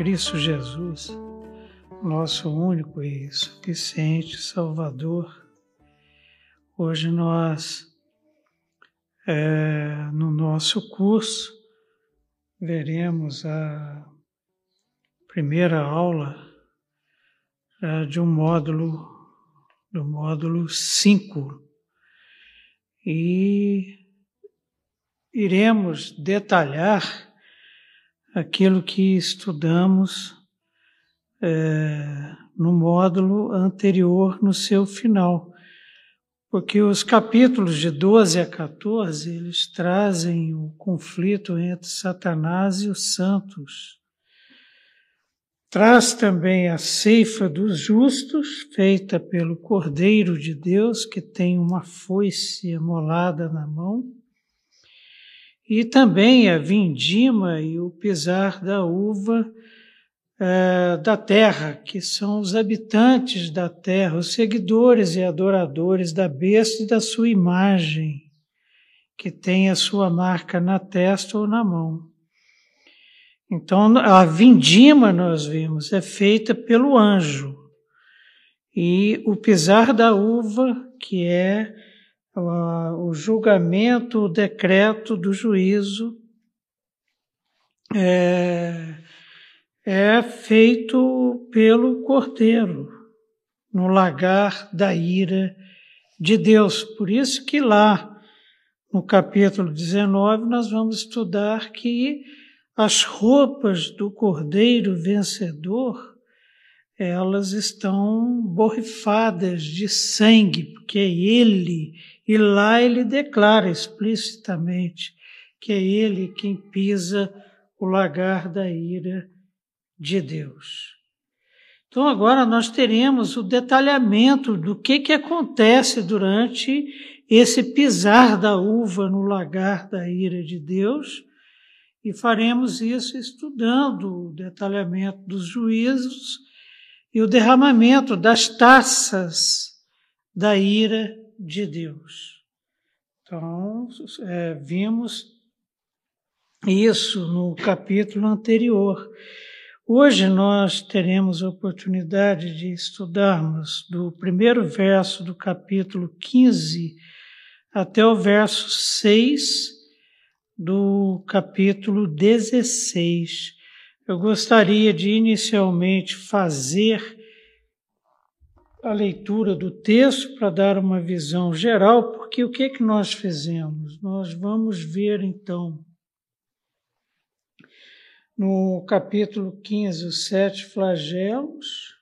Cristo Jesus, nosso único e suficiente Salvador. Hoje nós, é, no nosso curso, veremos a primeira aula é, de um módulo, do módulo 5. E iremos detalhar aquilo que estudamos é, no módulo anterior, no seu final. Porque os capítulos de 12 a 14, eles trazem o conflito entre Satanás e os santos. Traz também a ceifa dos justos, feita pelo Cordeiro de Deus, que tem uma foice emolada na mão e também a vindima e o pisar da uva é, da terra, que são os habitantes da terra, os seguidores e adoradores da besta e da sua imagem, que tem a sua marca na testa ou na mão. Então, a vindima, nós vimos, é feita pelo anjo. E o pisar da uva, que é o julgamento, o decreto do juízo é, é feito pelo Cordeiro no lagar da ira de Deus. Por isso que lá no capítulo 19 nós vamos estudar que as roupas do Cordeiro vencedor elas estão borrifadas de sangue, porque é ele e lá ele declara explicitamente que é ele quem pisa o lagar da ira de Deus. Então agora nós teremos o detalhamento do que que acontece durante esse pisar da uva no lagar da ira de Deus, e faremos isso estudando o detalhamento dos juízos e o derramamento das taças da ira de Deus. Então, é, vimos isso no capítulo anterior. Hoje nós teremos a oportunidade de estudarmos do primeiro verso do capítulo 15 até o verso 6 do capítulo 16. Eu gostaria de inicialmente fazer a leitura do texto para dar uma visão geral, porque o que que nós fizemos? Nós vamos ver então no capítulo 15 os sete flagelos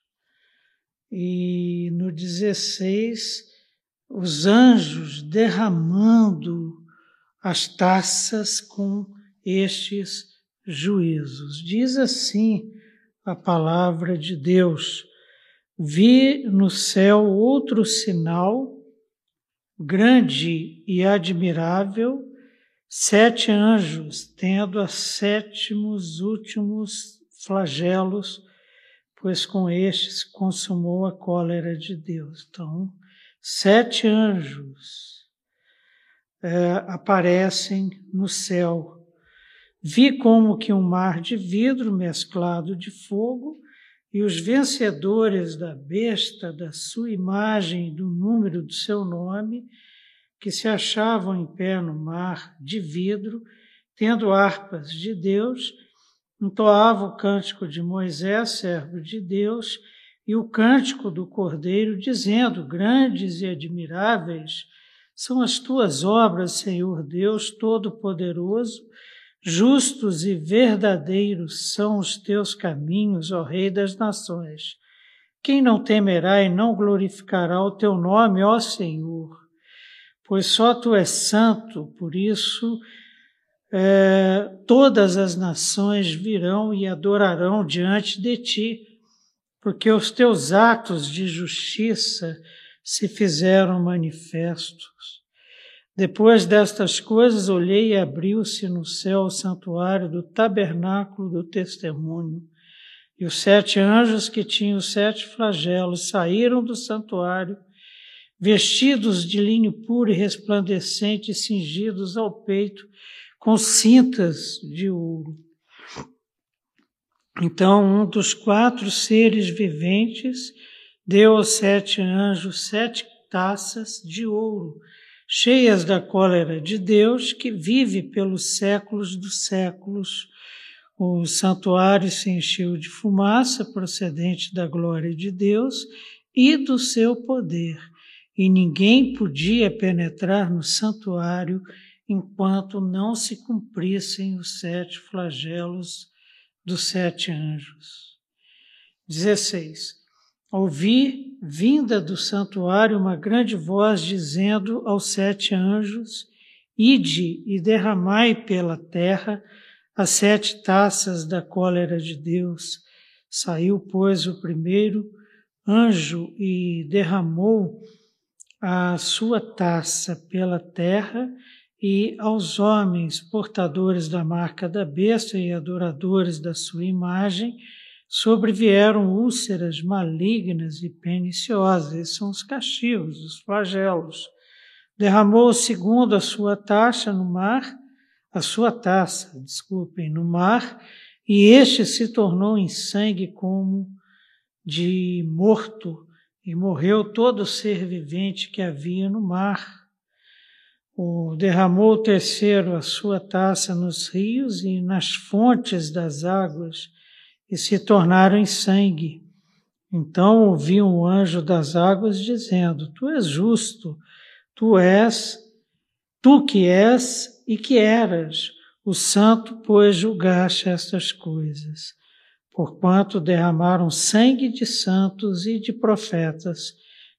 e no 16 os anjos derramando as taças com estes juízos. Diz assim a palavra de Deus: vi no céu outro sinal, grande e admirável, sete anjos, tendo a sétimos últimos flagelos, pois com estes consumou a cólera de Deus. Então, sete anjos é, aparecem no céu. Vi como que um mar de vidro mesclado de fogo e os vencedores da besta, da sua imagem, do número do seu nome, que se achavam em pé no mar de vidro, tendo harpas de Deus, entoavam o cântico de Moisés, servo de Deus, e o cântico do Cordeiro, dizendo: Grandes e admiráveis são as tuas obras, Senhor Deus Todo-Poderoso Justos e verdadeiros são os teus caminhos, ó Rei das Nações. Quem não temerá e não glorificará o teu nome, ó Senhor? Pois só tu és santo, por isso é, todas as nações virão e adorarão diante de ti, porque os teus atos de justiça se fizeram manifestos. Depois destas coisas, olhei e abriu-se no céu o santuário do tabernáculo do testemunho. E os sete anjos que tinham sete flagelos saíram do santuário, vestidos de linho puro e resplandecente, cingidos ao peito com cintas de ouro. Então, um dos quatro seres viventes deu aos sete anjos sete taças de ouro, cheias da cólera de Deus, que vive pelos séculos dos séculos. O santuário se encheu de fumaça procedente da glória de Deus e do seu poder, e ninguém podia penetrar no santuário enquanto não se cumprissem os sete flagelos dos sete anjos. 16. Ouvi, vinda do santuário, uma grande voz dizendo aos sete anjos: Ide e derramai pela terra as sete taças da cólera de Deus. Saiu, pois, o primeiro anjo e derramou a sua taça pela terra, e aos homens portadores da marca da besta e adoradores da sua imagem sobrevieram úlceras malignas e perniciosas. Esses são os castigos, os flagelos. Derramou o segundo a sua taxa no mar, a sua taça, desculpem, no mar, e este se tornou em sangue como de morto, e morreu todo ser vivente que havia no mar o, derramou o terceiro a sua taça nos rios e nas fontes das águas, e se tornaram em sangue. Então ouvi um anjo das águas dizendo: Tu és justo, tu és, tu que és e que eras, o santo, pois julgaste estas coisas. Porquanto derramaram sangue de santos e de profetas,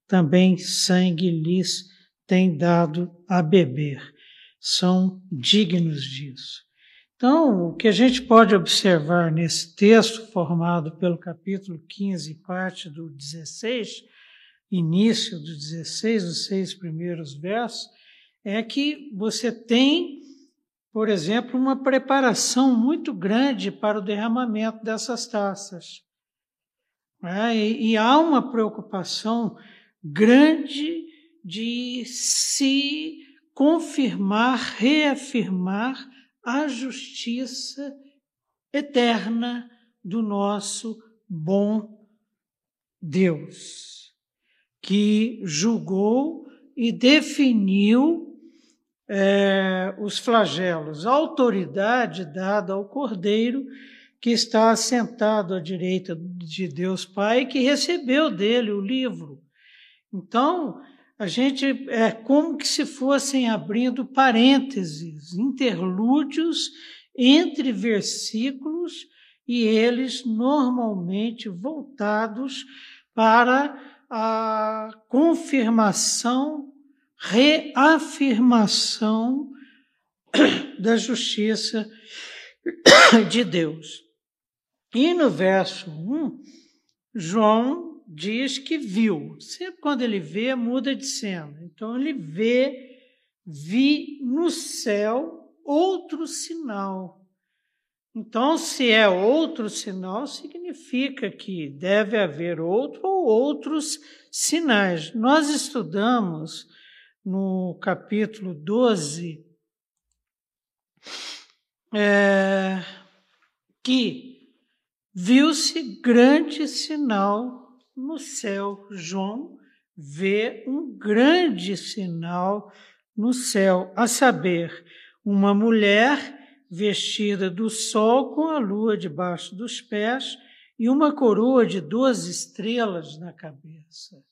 também sangue lhes tem dado a beber. São dignos disso. Então, o que a gente pode observar nesse texto, formado pelo capítulo 15, parte do 16, início do 16, os seis primeiros versos, é que você tem, por exemplo, uma preparação muito grande para o derramamento dessas taças. É, e, e há uma preocupação grande de se confirmar, reafirmar a justiça eterna do nosso bom Deus, que julgou e definiu é, os flagelos, a autoridade dada ao Cordeiro que está assentado à direita de Deus Pai, que recebeu dele o livro. Então, a gente é como que se fossem abrindo parênteses, interlúdios entre versículos e eles normalmente voltados para a confirmação, reafirmação da justiça de Deus. E no verso 1, João diz que viu. Sempre quando ele vê, muda de cena. Então ele vê, vi no céu outro sinal. Então, se é outro sinal, significa que deve haver outro ou outros sinais. Nós estudamos no capítulo 12 é, que viu-se grande sinal no céu. João vê um grande sinal no céu, a saber, uma mulher vestida do sol com a lua debaixo dos pés e uma coroa de duas estrelas na cabeça.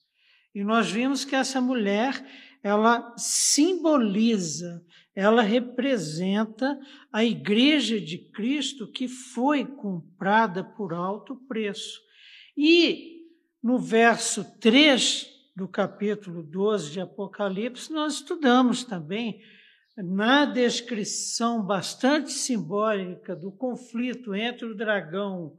E nós vimos que essa mulher, ela simboliza, ela representa a igreja de Cristo que foi comprada por alto preço. E no verso 3 do capítulo 12 de Apocalipse, nós estudamos também na descrição bastante simbólica do conflito entre o dragão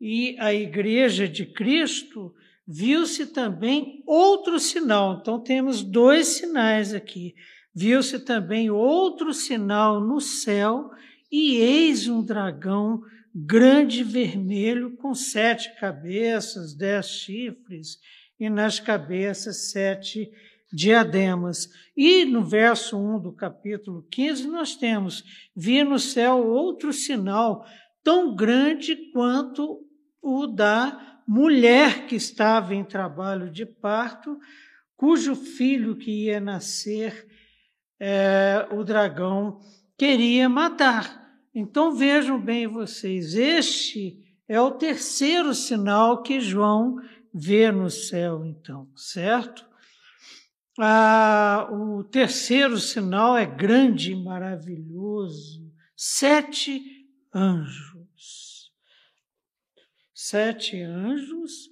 e a igreja de Cristo, viu-se também outro sinal. Então, temos dois sinais aqui. Viu-se também outro sinal no céu, e eis um dragão grande vermelho com sete cabeças, dez chifres e nas cabeças sete diademas. E no verso 1 do capítulo 15, nós temos: vi no céu outro sinal, tão grande quanto o da mulher que estava em trabalho de parto, cujo filho que ia nascer, é, o dragão queria matar. Então vejam bem vocês, este é o terceiro sinal que João vê no céu, então, certo? Ah, o terceiro sinal é grande e maravilhoso. Sete anjos. Sete anjos,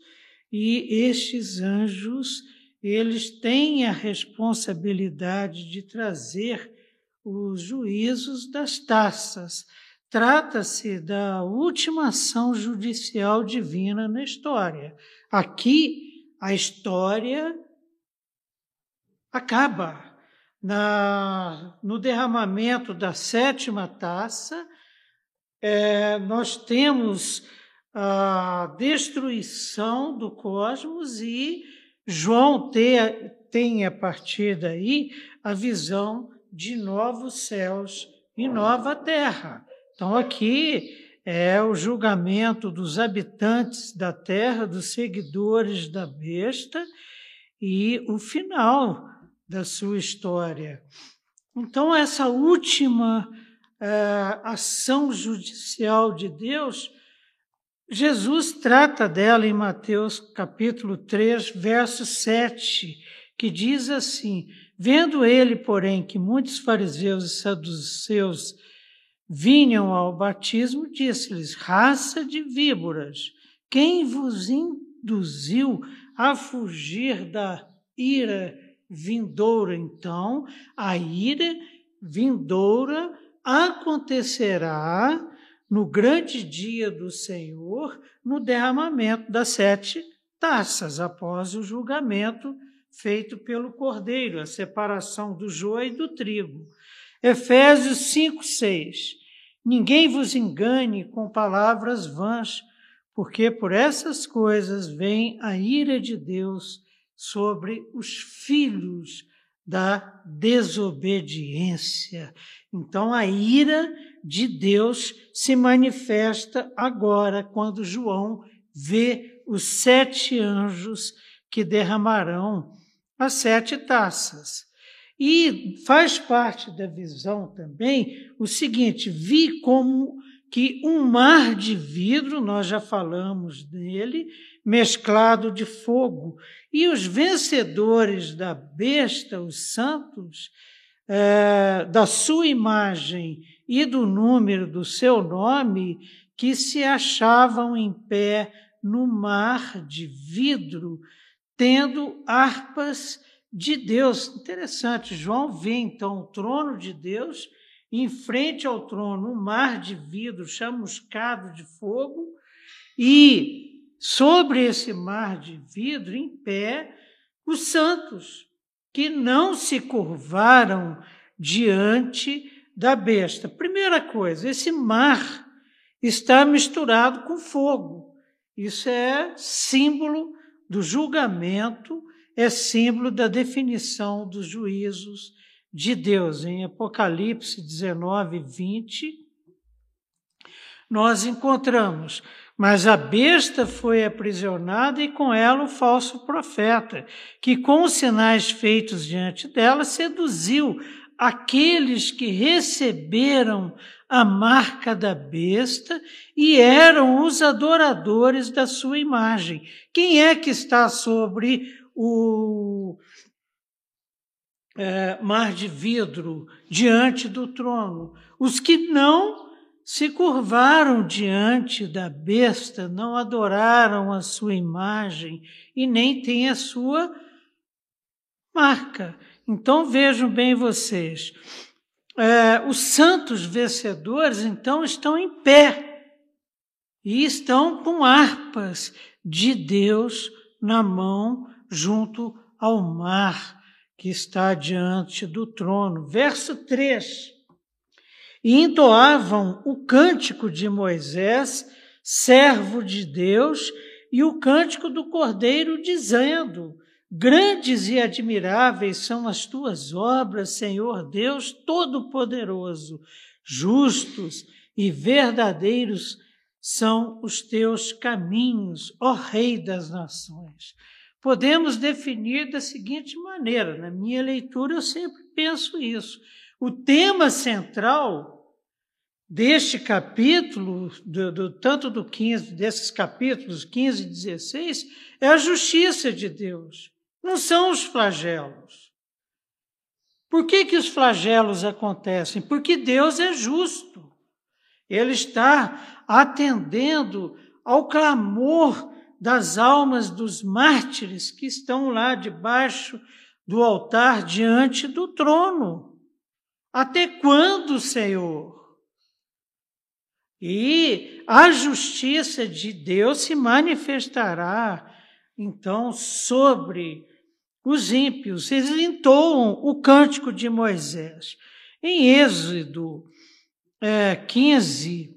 e estes anjos, eles têm a responsabilidade de trazer os juízos das taças. Trata-se da última ação judicial divina na história. Aqui, a história acaba na, no derramamento da sétima taça. É, nós temos a destruição do cosmos e João tem, tem a partir daí a visão de novos céus e nova terra. Então, aqui é o julgamento dos habitantes da terra, dos seguidores da besta, e o final da sua história. Então, essa última uh, ação judicial de Deus, Jesus trata dela em Mateus capítulo 3, verso 7, que diz assim: Vendo ele, porém, que muitos fariseus e saduceus vinham ao batismo, disse-lhes: Raça de víboras, quem vos induziu a fugir da ira vindoura, então, a ira vindoura acontecerá no grande dia do Senhor, no derramamento das sete taças, após o julgamento feito pelo Cordeiro, a separação do joio e do trigo. Efésios 5, 6. Ninguém vos engane com palavras vãs, porque por essas coisas vem a ira de Deus sobre os filhos da desobediência. Então a ira de Deus se manifesta agora quando João vê os sete anjos que derramarão as sete taças. E faz parte da visão também o seguinte: vi como que um mar de vidro, nós já falamos dele, mesclado de fogo, e os vencedores da besta, os santos, é, da sua imagem e do número do seu nome, que se achavam em pé no mar de vidro, tendo harpas de Deus. Interessante, João vê então o trono de Deus em frente ao trono um mar de vidro chamuscado de fogo, e sobre esse mar de vidro, em pé, os santos, que não se curvaram diante da besta. Primeira coisa, esse mar está misturado com fogo. Isso é símbolo do julgamento, é símbolo da definição dos juízos de Deus. Em Apocalipse 19, 20, nós encontramos. Mas a besta foi aprisionada e com ela o falso profeta, que com os sinais feitos diante dela seduziu aqueles que receberam a marca da besta e eram os adoradores da sua imagem. Quem é que está sobre o é, mar de vidro diante do trono. Os que não se curvaram diante da besta, não adoraram a sua imagem e nem têm a sua marca. Então vejam bem vocês. É, os santos vencedores, então, estão em pé e estão com harpas de Deus na mão junto ao mar que está diante do trono. Verso 3. E entoavam o cântico de Moisés, servo de Deus, e o cântico do cordeiro, dizendo: Grandes e admiráveis são as tuas obras, Senhor Deus Todo-Poderoso, justos e verdadeiros são os teus caminhos, ó Rei das Nações. Podemos definir da seguinte maneira: na minha leitura, eu sempre penso isso. O tema central deste capítulo, do, do, tanto do 15, desses capítulos 15 e 16, é a justiça de Deus, não são os flagelos. Por que, que os flagelos acontecem? Porque Deus é justo. Ele está atendendo ao clamor das almas dos mártires que estão lá debaixo do altar diante do trono. Até quando, Senhor? E a justiça de Deus se manifestará, então, sobre os ímpios. Eles entoam o cântico de Moisés. Em Êxodo é, 15,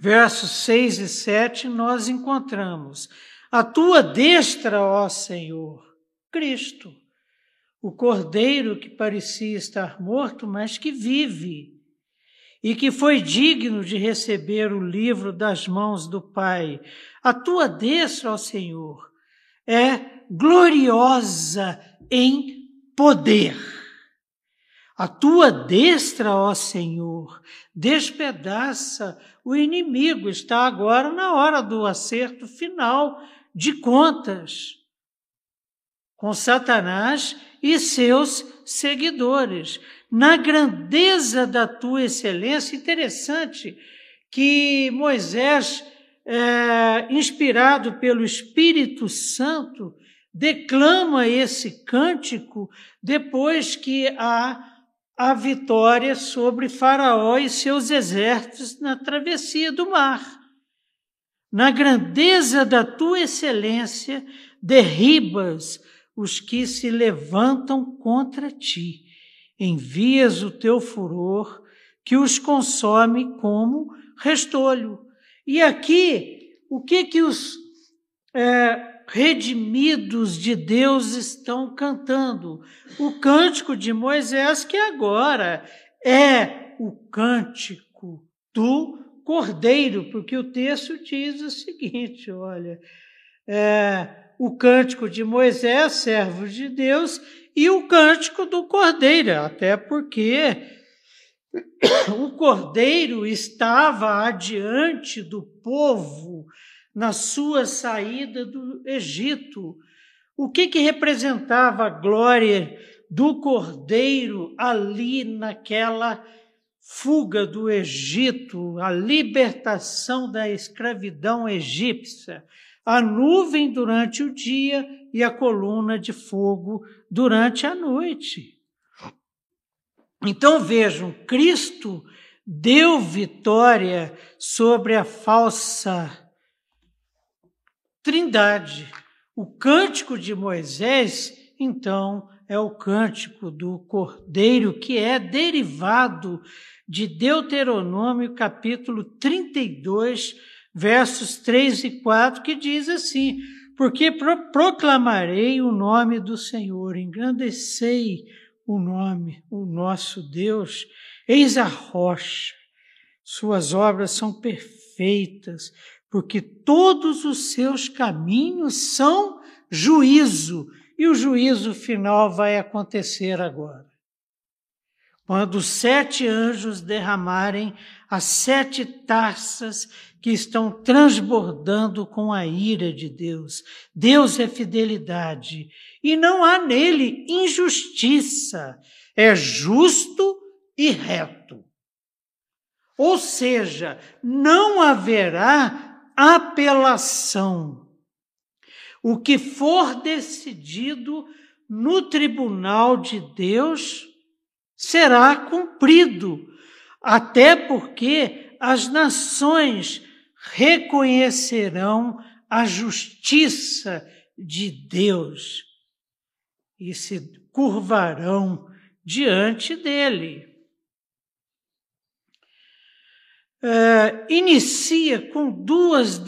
versos 6 e 7, nós encontramos: A tua destra, ó Senhor, Cristo, o cordeiro que parecia estar morto, mas que vive e que foi digno de receber o livro das mãos do Pai. A tua destra, ó Senhor, é gloriosa em poder. A tua destra, ó Senhor, despedaça o inimigo. Está agora na hora do acerto final de contas com Satanás e seus seguidores na grandeza da tua excelência. Interessante que Moisés, é, inspirado pelo Espírito Santo, declama esse cântico depois que há a vitória sobre Faraó e seus exércitos na travessia do mar. Na grandeza da tua excelência, derribas os que se levantam contra ti envias o teu furor que os consome como restolho. E aqui, o que que os é, redimidos de Deus estão cantando? O cântico de Moisés, que agora é o cântico do cordeiro, porque o texto diz o seguinte: olha, é, o cântico de Moisés, servo de Deus, e o cântico do cordeiro, até porque o cordeiro estava adiante do povo na sua saída do Egito. O que, que representava a glória do cordeiro ali naquela fuga do Egito, a libertação da escravidão egípcia? A nuvem durante o dia e a coluna de fogo durante a noite. Então vejam, Cristo deu vitória sobre a falsa trindade. O cântico de Moisés, então, é o cântico do Cordeiro, que é derivado de Deuteronômio capítulo 32, versos 3 e 4, que diz assim: porque pro proclamarei o nome do Senhor, engrandecei o nome, o nosso Deus. Eis a rocha, suas obras são perfeitas, porque todos os seus caminhos são juízo, e o juízo final vai acontecer agora. Quando os sete anjos derramarem as sete taças que estão transbordando com a ira de Deus. Deus é fidelidade e não há nele injustiça. É justo e reto. Ou seja, não haverá apelação. O que for decidido no tribunal de Deus será cumprido, até porque as nações reconhecerão a justiça de Deus e se curvarão diante dele. Uh, inicia com duas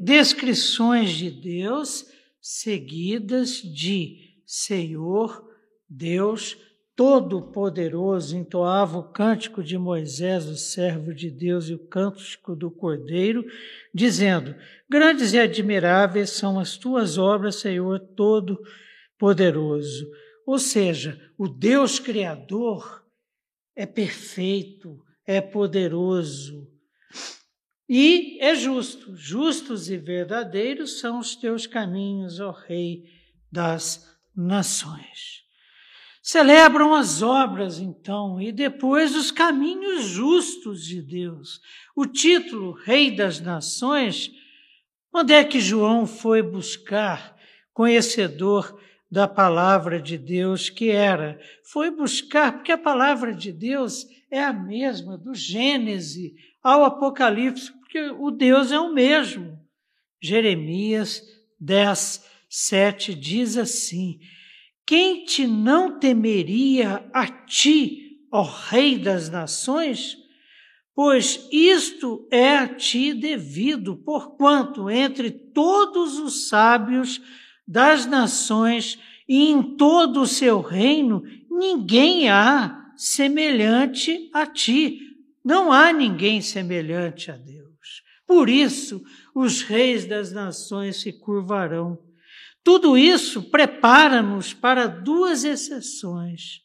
descrições de Deus seguidas de Senhor, Deus Todo-Poderoso, entoava o cântico de Moisés, o servo de Deus, e o cântico do Cordeiro, dizendo: Grandes e admiráveis são as tuas obras, Senhor Todo-Poderoso. Ou seja, o Deus Criador é perfeito, é poderoso e é justo. Justos e verdadeiros são os teus caminhos, ó Rei das nações. Celebram as obras, então, e depois os caminhos justos de Deus. O título Rei das Nações, onde é que João foi buscar, conhecedor da palavra de Deus que era? Foi buscar, porque a palavra de Deus é a mesma, do Gênesis ao Apocalipse, porque o Deus é o mesmo. Jeremias 10, 7 diz assim: Quem te não temeria a ti, ó Rei das Nações? Pois isto é a ti devido, porquanto entre todos os sábios das nações e em todo o seu reino ninguém há semelhante a ti. Não há ninguém semelhante a Deus. Por isso, os reis das nações se curvarão. Tudo isso prepara-nos para duas exceções.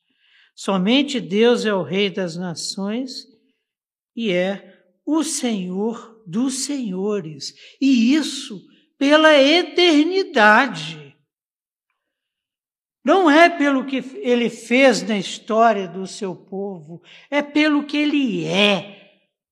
Somente Deus é o Rei das nações e é o Senhor dos senhores. E isso pela eternidade. Não é pelo que ele fez na história do seu povo, é pelo que ele é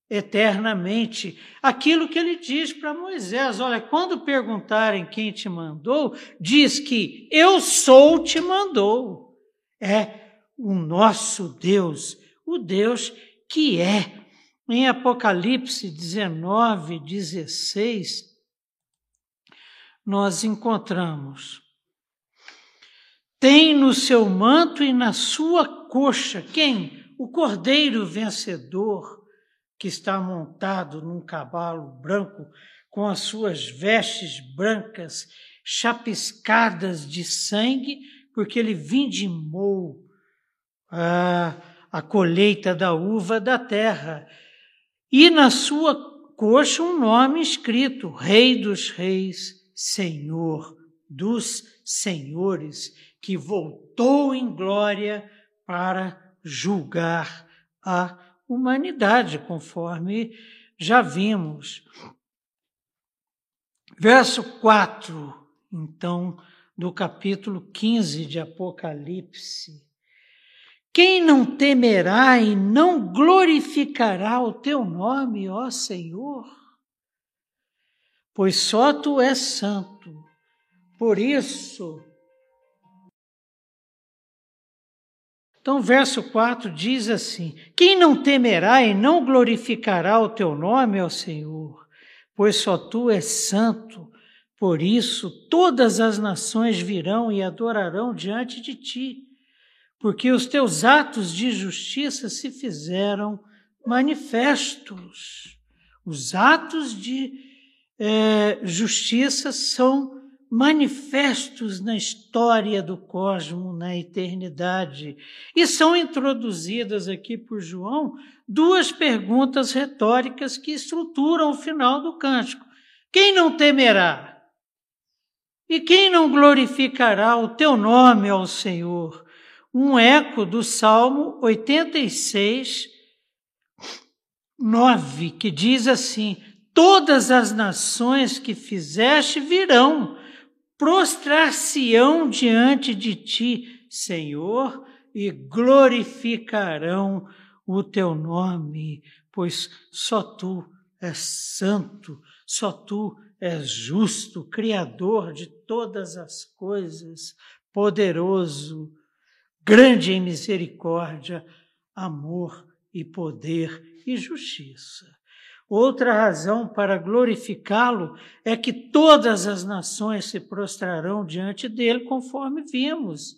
eternamente. Aquilo que ele diz para Moisés: olha, quando perguntarem quem te mandou, diz que eu sou te mandou. É o nosso Deus, o Deus que é. Em Apocalipse 19, 16, nós encontramos tem no seu manto e na sua coxa quem? O cordeiro vencedor, que está montado num cavalo branco, com as suas vestes brancas chapiscadas de sangue, porque ele vindimou a, a colheita da uva da terra. E na sua coxa um nome escrito: Rei dos Reis, Senhor dos Senhores que voltou em glória para julgar a humanidade, conforme já vimos. Verso 4, então, do capítulo 15 de Apocalipse. Quem não temerá e não glorificará o teu nome, ó Senhor? Pois só tu és santo. Por isso, Então, verso 4 diz assim: Quem não temerá e não glorificará o teu nome, ó Senhor? Pois só tu és santo, por isso todas as nações virão e adorarão diante de ti, porque os teus atos de justiça se fizeram manifestos. Os atos de é, justiça são manifestos na história do cosmo, na eternidade. E são introduzidas aqui por João duas perguntas retóricas que estruturam o final do cântico. Quem não temerá? E quem não glorificará o teu nome ao Senhor? Um eco do Salmo 86, 9, que diz assim: Todas as nações que fizeste virão prostrar-se-ão diante de ti, Senhor, e glorificarão o teu nome, pois só tu és santo, só tu és justo, Criador de todas as coisas, poderoso, grande em misericórdia, amor e poder e justiça. Outra razão para glorificá-lo é que todas as nações se prostrarão diante dele, conforme vimos.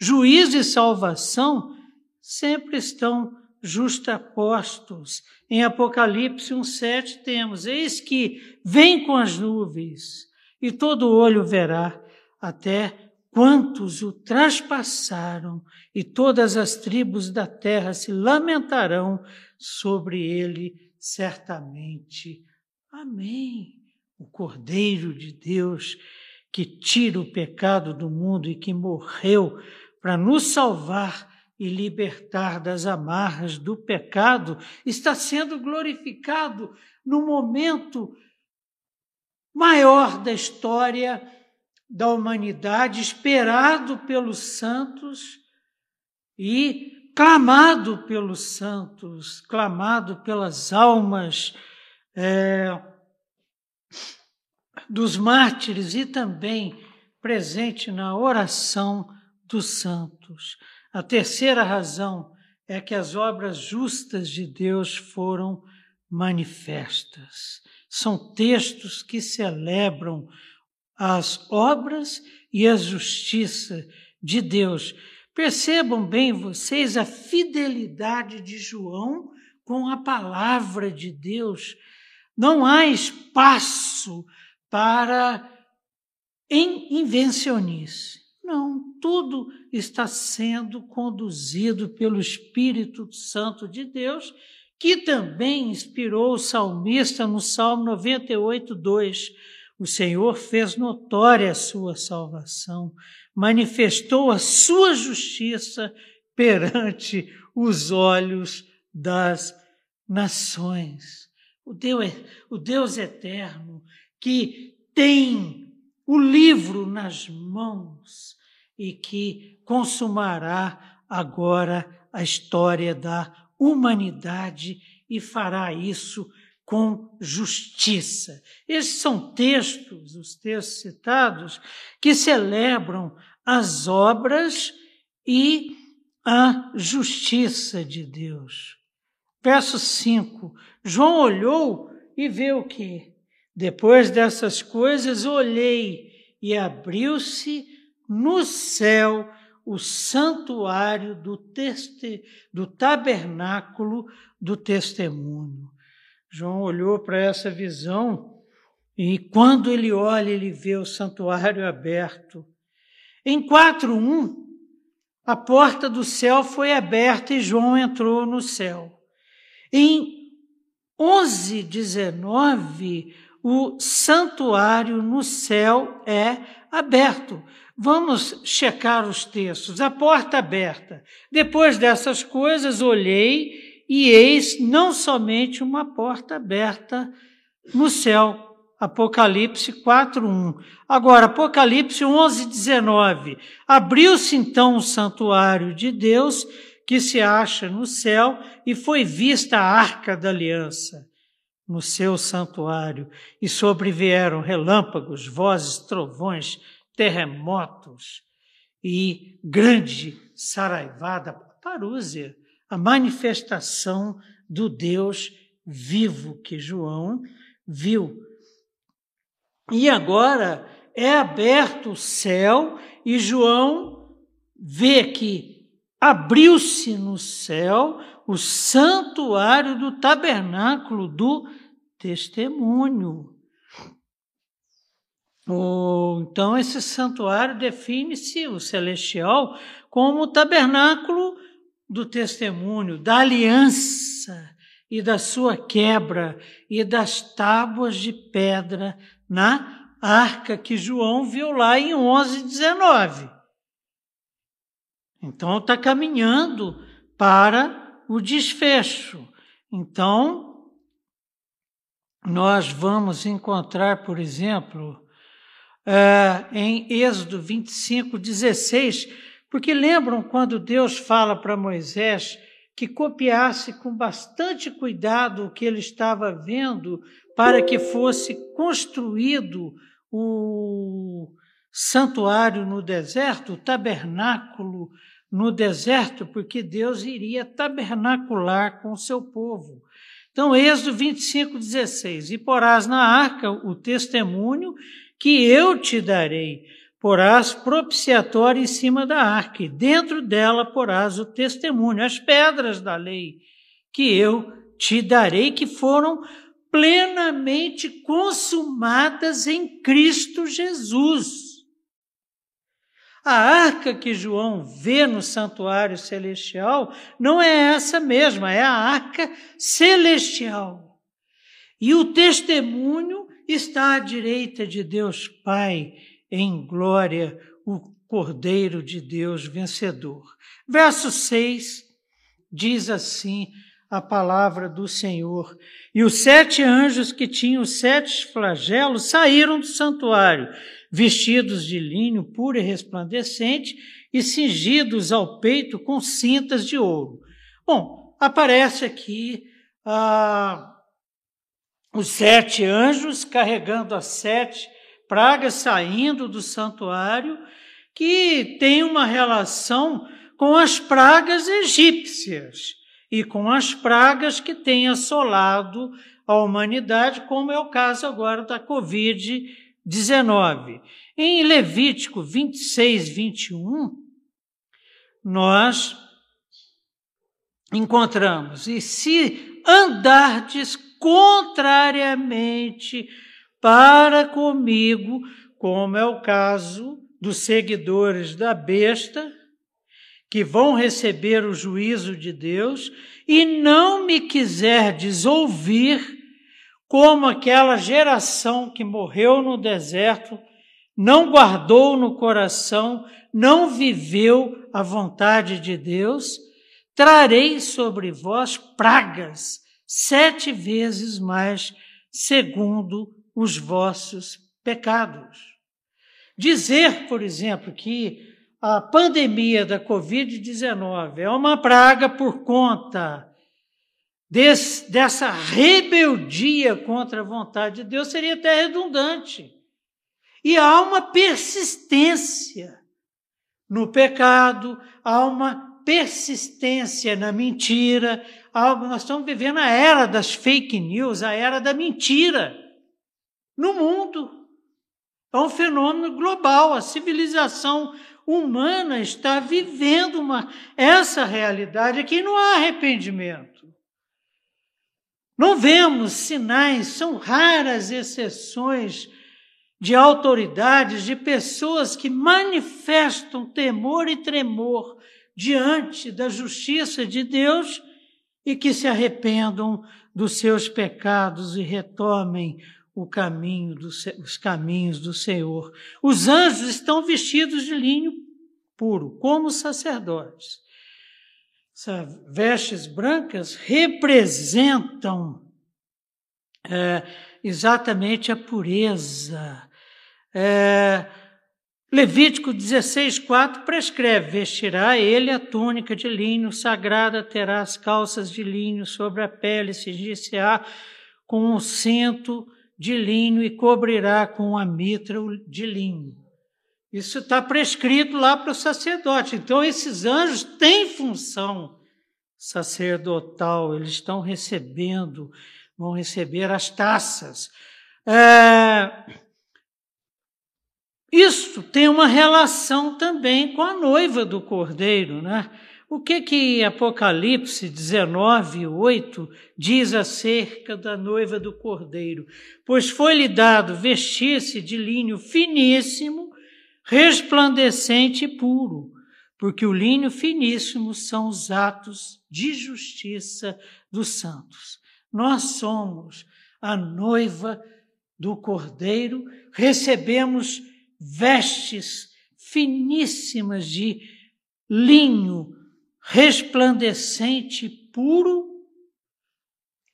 Juízo e salvação sempre estão justapostos. Em Apocalipse 1,7 temos: Eis que vem com as nuvens, e todo olho verá, até quantos o traspassaram, e todas as tribos da terra se lamentarão sobre ele, certamente. Amém. O Cordeiro de Deus que tira o pecado do mundo e que morreu para nos salvar e libertar das amarras do pecado, está sendo glorificado no momento maior da história da humanidade, esperado pelos santos e clamado pelos santos, clamado pelas almas é, dos mártires e também presente na oração dos santos. A terceira razão é que as obras justas de Deus foram manifestas. São textos que celebram as obras e a justiça de Deus. Percebam bem vocês a fidelidade de João com a palavra de Deus. Não há espaço para invencionice. Não, tudo está sendo conduzido pelo Espírito Santo de Deus, que também inspirou o salmista no Salmo 98, 2. O Senhor fez notória a sua salvação, manifestou a sua justiça perante os olhos das nações. O Deus, o Deus eterno que tem o livro nas mãos e que consumará agora a história da humanidade e fará isso com justiça. Esses são textos, os textos citados, que celebram as obras e a justiça de Deus. Verso 5: João olhou e vê o que? Depois dessas coisas, olhei e abriu-se no céu o santuário do, teste, do tabernáculo do testemunho. João olhou para essa visão e quando ele olha, ele vê o santuário aberto. Em 4.1, a porta do céu foi aberta e João entrou no céu. Em 11.19, o santuário no céu é aberto. Vamos checar os textos. A porta aberta. Depois dessas coisas, olhei e eis não somente uma porta aberta no céu. Apocalipse 4:1. Agora, Apocalipse 11:19. Abriu-se então o santuário de Deus que se acha no céu e foi vista a arca da aliança no seu santuário, e sobrevieram relâmpagos, vozes, trovões, terremotos e grande saraivada, parúzia, a manifestação do Deus vivo que João viu. E agora é aberto o céu e João vê que abriu-se no céu o santuário do tabernáculo do testemunho. então, esse santuário define-se, o celestial, como o tabernáculo do testemunho, da aliança e da sua quebra e das tábuas de pedra na arca que João viu lá em 11, 19. Então, está caminhando para o desfecho. Então, nós vamos encontrar, por exemplo, é, em Êxodo 25, 16, porque lembram quando Deus fala para Moisés que copiasse com bastante cuidado o que ele estava vendo para que fosse construído o santuário no deserto, o tabernáculo no deserto, porque Deus iria tabernacular com o seu povo. Então, Êxodo 25, 16: E porás na arca o testemunho que eu te darei, porás propiciatório em cima da arca, e dentro dela porás o testemunho, as pedras da lei, que eu te darei, que foram plenamente consumadas em Cristo Jesus. A arca que João vê no santuário celestial não é essa mesma, é a arca celestial. E o testemunho está à direita de Deus Pai em glória o Cordeiro de Deus vencedor. Verso 6 diz assim a palavra do Senhor: E os sete anjos que tinham sete flagelos saíram do santuário, vestidos de linho puro e resplandecente e cingidos ao peito com cintas de ouro. Bom, aparece aqui ah, os sete anjos carregando as sete pragas saindo do santuário, que tem uma relação com as pragas egípcias e com as pragas que têm assolado a humanidade, como é o caso agora da Covid-19. Em Levítico 26, 21, nós encontramos: e se andardes contrariamente para comigo, como é o caso dos seguidores da besta, que vão receber o juízo de Deus, e não me quiserdes ouvir, como aquela geração que morreu no deserto, não guardou no coração, não viveu a vontade de Deus, trarei sobre vós pragas sete vezes mais, segundo os vossos pecados. Dizer, por exemplo, que a pandemia da Covid-19 é uma praga por conta desse, dessa rebeldia contra a vontade de Deus seria até redundante. E há uma persistência no pecado, há uma persistência na mentira. Há, nós estamos vivendo a era das fake news, a era da mentira no mundo. É um fenômeno global. A civilização humana está vivendo uma, essa realidade aqui. Não há arrependimento. Não vemos sinais, são raras exceções de autoridades, de pessoas que manifestam temor e tremor diante da justiça de Deus e que se arrependam dos seus pecados e retomem o caminho do, os caminhos do Senhor. Os anjos estão vestidos de linho puro, como sacerdotes. Essas vestes brancas representam é, exatamente a pureza. É, Levítico 16,4 prescreve: vestirá ele a túnica de linho sagrada, terá as calças de linho sobre a pele, se se com um cinto de linho e cobrirá com a mitra de linho. Isso está prescrito lá para o sacerdote. Então, esses anjos têm função sacerdotal, eles estão recebendo, vão receber as taças. É... Isso tem uma relação também com a noiva do cordeiro, né? O que que Apocalipse 19, 8 diz acerca da noiva do cordeiro? Pois foi-lhe dado vestir-se de linho finíssimo, resplandecente e puro, porque o linho finíssimo são os atos de justiça dos santos. Nós somos a noiva do cordeiro, recebemos vestes finíssimas de linho resplandecente, puro,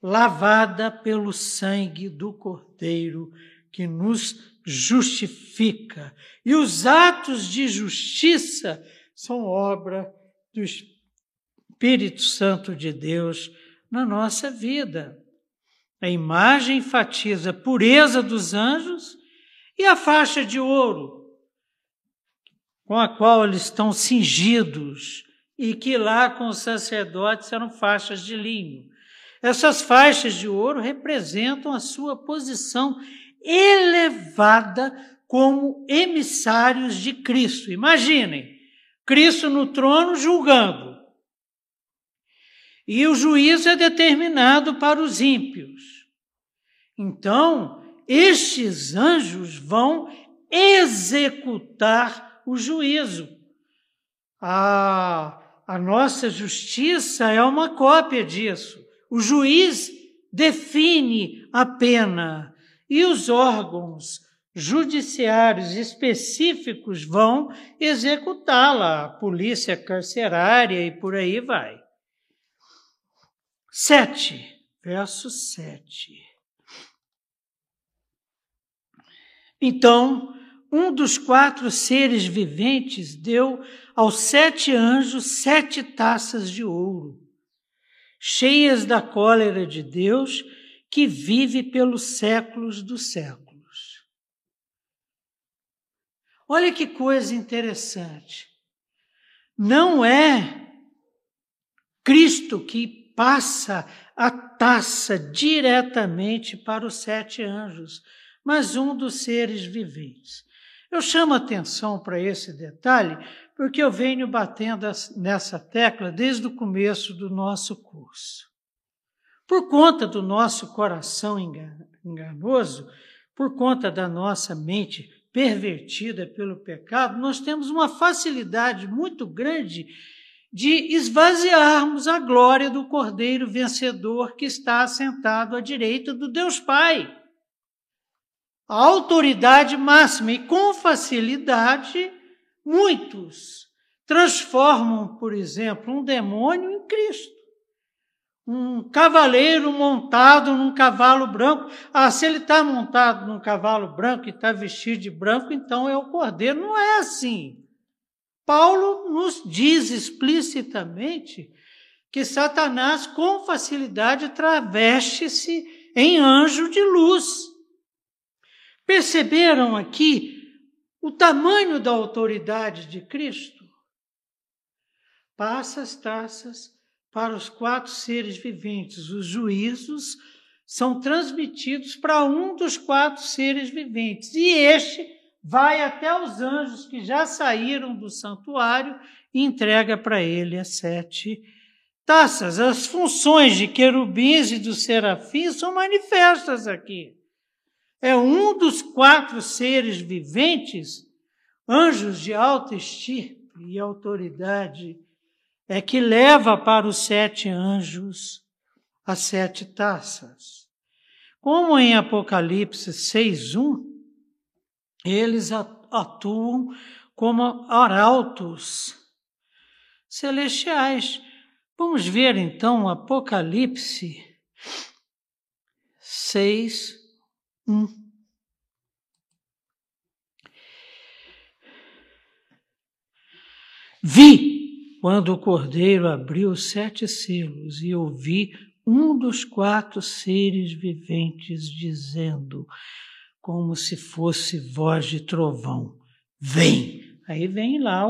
lavada pelo sangue do Cordeiro que nos justifica. E os atos de justiça são obra do Espírito Santo de Deus na nossa vida. A imagem enfatiza a pureza dos anjos e a faixa de ouro com a qual eles estão cingidos e que lá com os sacerdotes eram faixas de linho. Essas faixas de ouro representam a sua posição elevada como emissários de Cristo. Imaginem, Cristo no trono julgando. E o juízo é determinado para os ímpios. Então, estes anjos vão executar o juízo. A, a nossa justiça é uma cópia disso. O juiz define a pena e os órgãos judiciários específicos vão executá-la, a polícia carcerária e por aí vai. Sete, verso sete. Então, um dos quatro seres viventes deu aos sete anjos sete taças de ouro, cheias da cólera de Deus, que vive pelos séculos dos séculos. Olha que coisa interessante. Não é Cristo que passa a taça diretamente para os sete anjos mas um dos seres viventes. Eu chamo atenção para esse detalhe porque eu venho batendo nessa tecla desde o começo do nosso curso. Por conta do nosso coração enganoso, por conta da nossa mente pervertida pelo pecado, nós temos uma facilidade muito grande de esvaziarmos a glória do Cordeiro vencedor que está assentado à direita do Deus Pai a autoridade máxima e com facilidade muitos transformam, por exemplo, um demônio em Cristo. Um cavaleiro montado num cavalo branco. Ah, se ele está montado num cavalo branco e está vestido de branco, então é o cordeiro. Não é assim. Paulo nos diz explicitamente que Satanás, com facilidade, traveste-se em anjo de luz. Perceberam aqui o tamanho da autoridade de Cristo? Passa as taças para os quatro seres viventes. Os juízos são transmitidos para um dos quatro seres viventes. E este vai até os anjos que já saíram do santuário e entrega para ele as sete taças. As funções de querubins e dos serafins são manifestas aqui é um dos quatro seres viventes, anjos de alta estirpe e autoridade, é que leva para os sete anjos as sete taças. Como em Apocalipse 6:1, eles atuam como arautos celestiais. Vamos ver então Apocalipse 6, Hum. Vi quando o cordeiro abriu os sete selos e ouvi um dos quatro seres viventes dizendo, como se fosse voz de trovão: Vem! Aí vem lá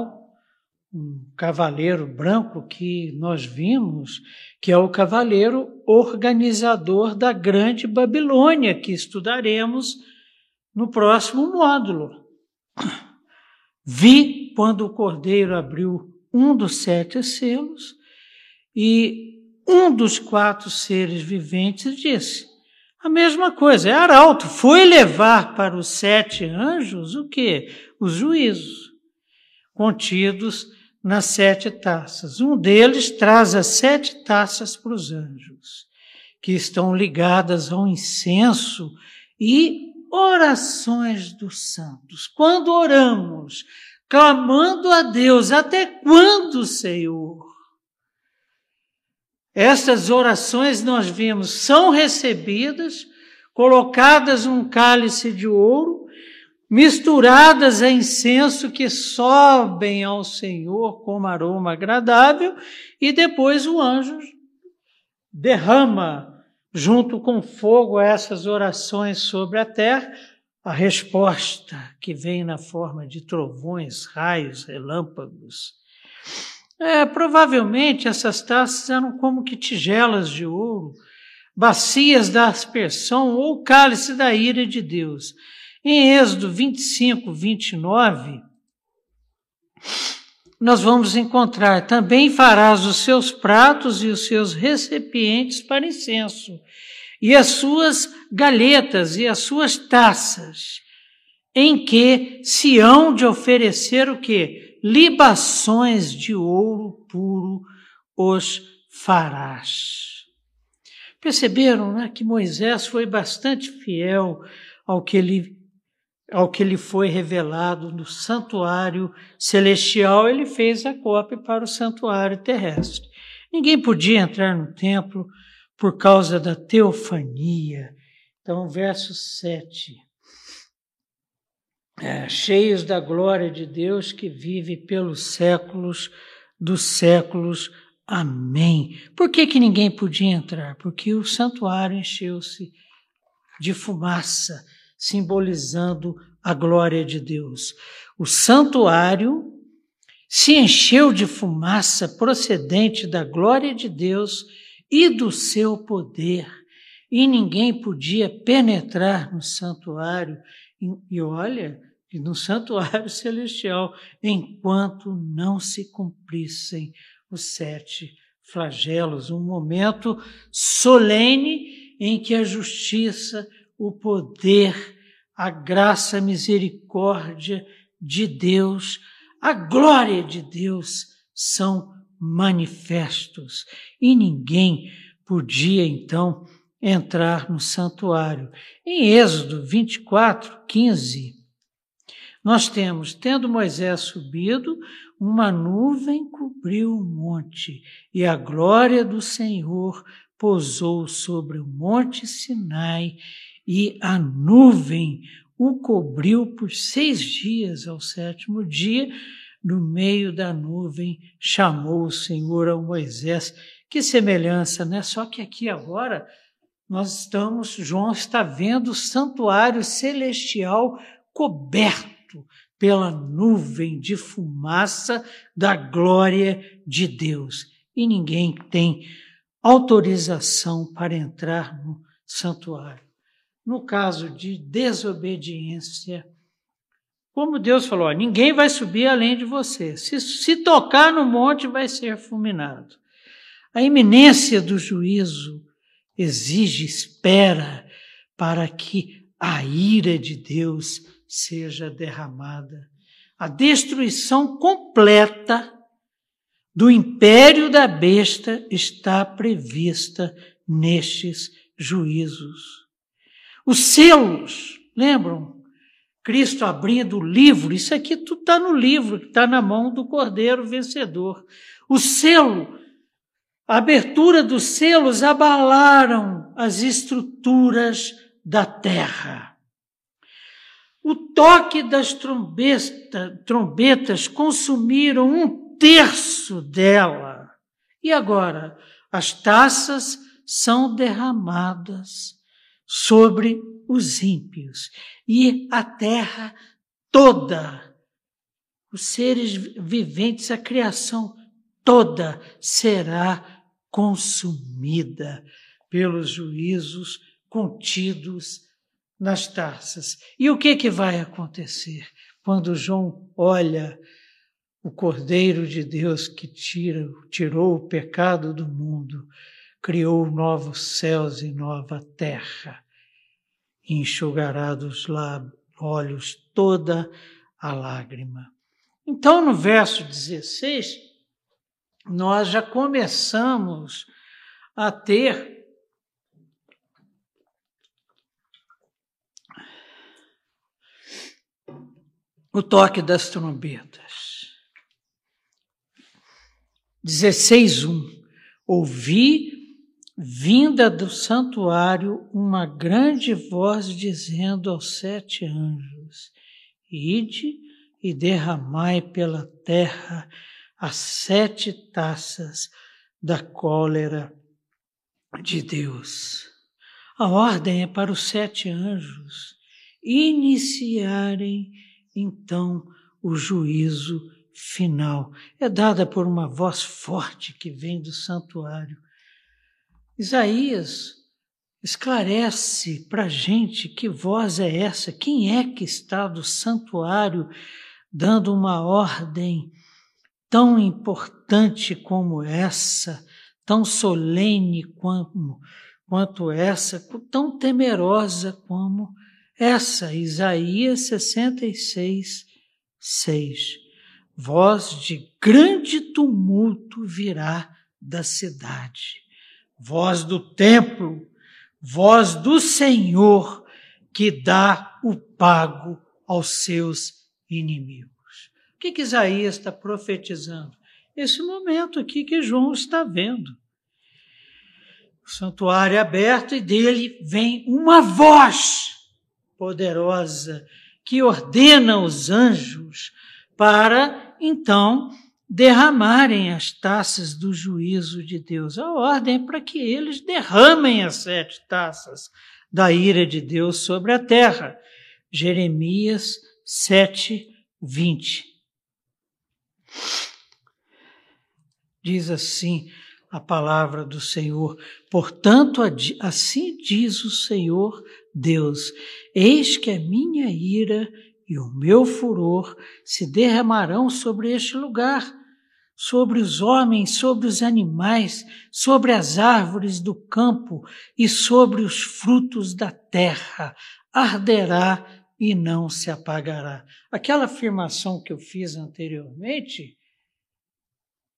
um cavaleiro branco que nós vimos, que é o cavaleiro organizador da Grande Babilônia, que estudaremos no próximo módulo. Vi quando o cordeiro abriu um dos sete selos e um dos quatro seres viventes disse: a mesma coisa, é arauto, foi levar para os sete anjos o que? Os juízos contidos nas sete taças. Um deles traz as sete taças para os anjos, que estão ligadas ao incenso e orações dos santos. Quando oramos, clamando a Deus, até quando, Senhor? Essas orações nós vimos são recebidas, colocadas num cálice de ouro misturadas a incenso que sobem ao Senhor como aroma agradável, e depois o anjo derrama, junto com fogo, essas orações sobre a terra, a resposta que vem na forma de trovões, raios, relâmpagos. É, provavelmente essas taças eram como que tigelas de ouro, bacias da aspersão ou cálice da ira de Deus Em Êxodo 25, 29, nós vamos encontrar: também farás os seus pratos e os seus recipientes para incenso, e as suas galhetas e as suas taças, em que se hão de oferecer o que? Libações de ouro puro os farás. Perceberam né, que Moisés foi bastante fiel ao que ele ao que lhe foi revelado no santuário celestial, ele fez a cópia para o santuário terrestre. Ninguém podia entrar no templo por causa da teofania. Então, verso 7. É, cheios da glória de Deus que vive pelos séculos dos séculos. Amém. Por que, que ninguém podia entrar? Porque o santuário encheu-se de fumaça simbolizando a glória de Deus. O santuário se encheu de fumaça procedente da glória de Deus e do seu poder, e ninguém podia penetrar no santuário. E olha, no santuário celestial, enquanto não se cumprissem os sete flagelos, um momento solene em que a justiça o poder, a graça, a misericórdia de Deus, a glória de Deus são manifestos. E ninguém podia então entrar no santuário. Em Êxodo 24, 15, nós temos: tendo Moisés subido, uma nuvem cobriu o monte, e a glória do Senhor pousou sobre o monte Sinai, e a nuvem o cobriu por seis dias. Ao sétimo dia, no meio da nuvem, chamou o Senhor a Moisés. Que semelhança, né? Só que aqui agora nós estamos, João está vendo o santuário celestial coberto pela nuvem de fumaça da glória de Deus. E ninguém tem autorização para entrar no santuário no caso de desobediência, como Deus falou, ninguém vai subir além de você. Se, se tocar no monte, vai ser fulminado. A iminência do juízo exige espera para que a ira de Deus seja derramada. A destruição completa do império da besta está prevista nestes juízos. Os selos, lembram? Cristo abrindo o livro, isso aqui tudo está no livro, está na mão do Cordeiro vencedor. O selo, a abertura dos selos abalaram as estruturas da terra. O toque das trombeta, trombetas consumiram um terço dela. E agora, as taças são derramadas sobre os ímpios e a terra toda, os seres viventes, a criação toda será consumida pelos juízos contidos nas taças. E o que que vai acontecer quando João olha o Cordeiro de Deus que tira, tirou o pecado do mundo? Criou novos céus e nova terra, enxugará dos olhos toda a lágrima. Então, no verso 16, nós já começamos a ter o toque das trombetas. 16:1 Ouvi vinda do santuário uma grande voz dizendo aos sete anjos: Ide e derramai pela terra as sete taças da cólera de Deus. A ordem é para os sete anjos iniciarem então o juízo final. É dada por uma voz forte que vem do santuário Isaías esclarece para a gente que voz é essa, quem é que está do santuário dando uma ordem tão importante como essa, tão solene quanto essa, tão temerosa como essa. Isaías 66, 6. Voz de grande tumulto virá da cidade, voz do templo, voz do Senhor que dá o pago aos seus inimigos. O que, que Isaías está profetizando? Esse momento aqui que João está vendo. O santuário é aberto e dele vem uma voz poderosa que ordena os anjos para então derramarem as taças do juízo de Deus. A ordem é para que eles derramem as sete taças da ira de Deus sobre a terra. Jeremias 7, 20. Diz assim a palavra do Senhor: Portanto, assim diz o Senhor Deus: Eis que a minha ira e o meu furor se derramarão sobre este lugar sobre os homens, sobre os animais, sobre as árvores do campo e sobre os frutos da terra. Arderá e não se apagará. Aquela afirmação que eu fiz anteriormente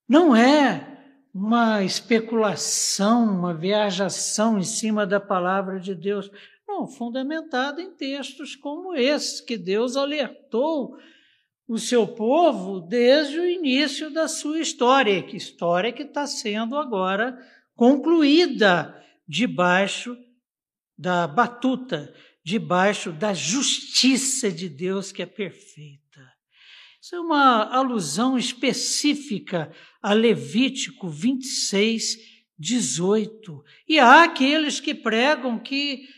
não é uma especulação, uma viajação em cima da palavra de Deus. Não, fundamentada em textos como esse, que Deus alertou o seu povo desde o início da sua história, que história que está sendo agora concluída debaixo da batuta, debaixo da justiça de Deus que é perfeita. Isso é uma alusão específica a Levítico 26, 18. E há aqueles que pregam que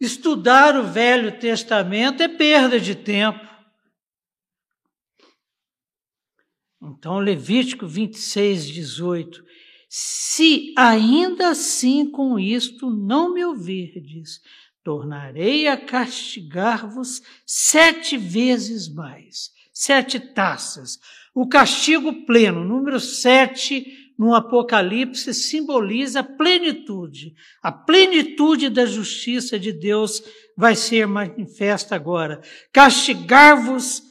estudar o Velho Testamento é perda de tempo. Então, Levítico 26, 18. Se ainda assim com isto não me ouvirdes, tornarei a castigar-vos sete vezes mais. Sete taças. O castigo pleno, número sete no Apocalipse, simboliza a plenitude. A plenitude da justiça de Deus vai ser manifesta agora. Castigar-vos